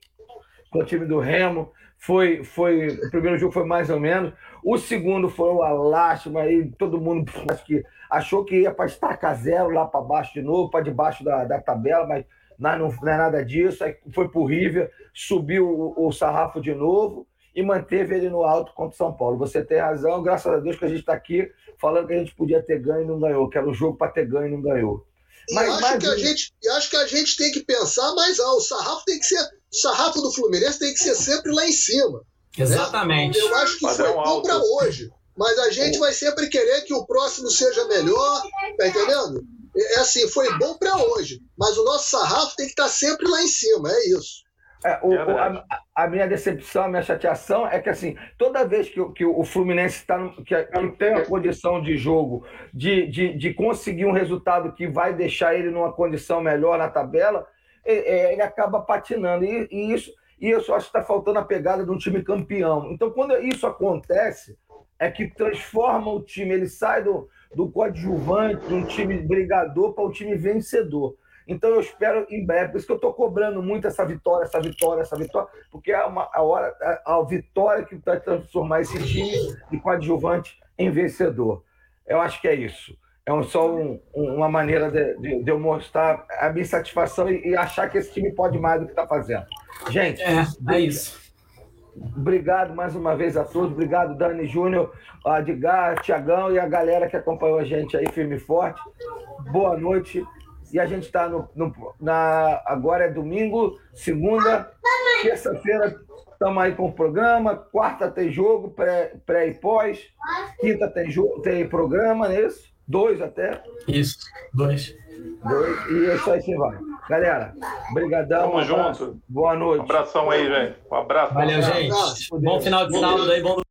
contra o time do Remo, foi, foi, o primeiro jogo foi mais ou menos. O segundo foi uma lástima, aí todo mundo acho que achou que ia para estacar zero lá para baixo de novo, para debaixo da, da tabela, mas Não, não, não é nada disso. Aí foi pro River, subiu o, o sarrafo de novo e manteve ele no alto contra o São Paulo. Você tem razão, graças a Deus que a gente está aqui falando que a gente podia ter ganho e não ganhou, que era um jogo para ter ganho e não ganhou. Mas, acho, mas... Que a gente, acho que a gente tem que pensar mais alto. O sarrafo tem que ser. O sarrafo do Fluminense tem que ser sempre lá em cima. Né? Exatamente. Né? Eu acho que Padrão foi bom para hoje. Mas a gente vai sempre querer que o próximo seja melhor, tá entendendo? É assim, foi bom para hoje, mas o nosso sarrafo tem que estar tá sempre lá em cima, é isso. É, o, é a, a, minha decepção, a minha chateação é que assim, toda vez que, que o Fluminense está que, que, tem uma condição de jogo de, de, de, conseguir um resultado que vai deixar ele numa condição melhor na tabela, ele, é, ele acaba patinando. E, e isso, e isso acho que está faltando a pegada de um time campeão. Então, quando isso acontece, é que transforma o time, ele sai do, do coadjuvante, de um time brigador para um time vencedor. Então eu espero em breve, por isso que eu estou cobrando muito essa vitória, essa vitória, essa vitória, porque é uma, a hora, a, a vitória que vai transformar esse time de coadjuvante em vencedor. Eu acho que é isso. É um, só um, uma maneira de, de, de, eu mostrar a minha satisfação e, e, achar que esse time pode mais do que está fazendo. Gente, é, é isso. Obrigado mais uma vez a todos. Obrigado, Dani Júnior, Edgar, Tiagão e a galera que acompanhou a gente aí firme e forte. Boa noite. E a gente está no, no, na. Agora é domingo, segunda, terça-feira estamos aí com o programa. Quarta tem jogo, pré, pré e pós. Quinta tem, jogo, tem programa, não é isso? Dois até. Isso, dois. Dois. E é isso aí que vai. Galera, brigadão. Tamo um junto. Boa noite. Um abração aí, gente. Um abraço. Valeu, gente. Bom final de sábado aí, bom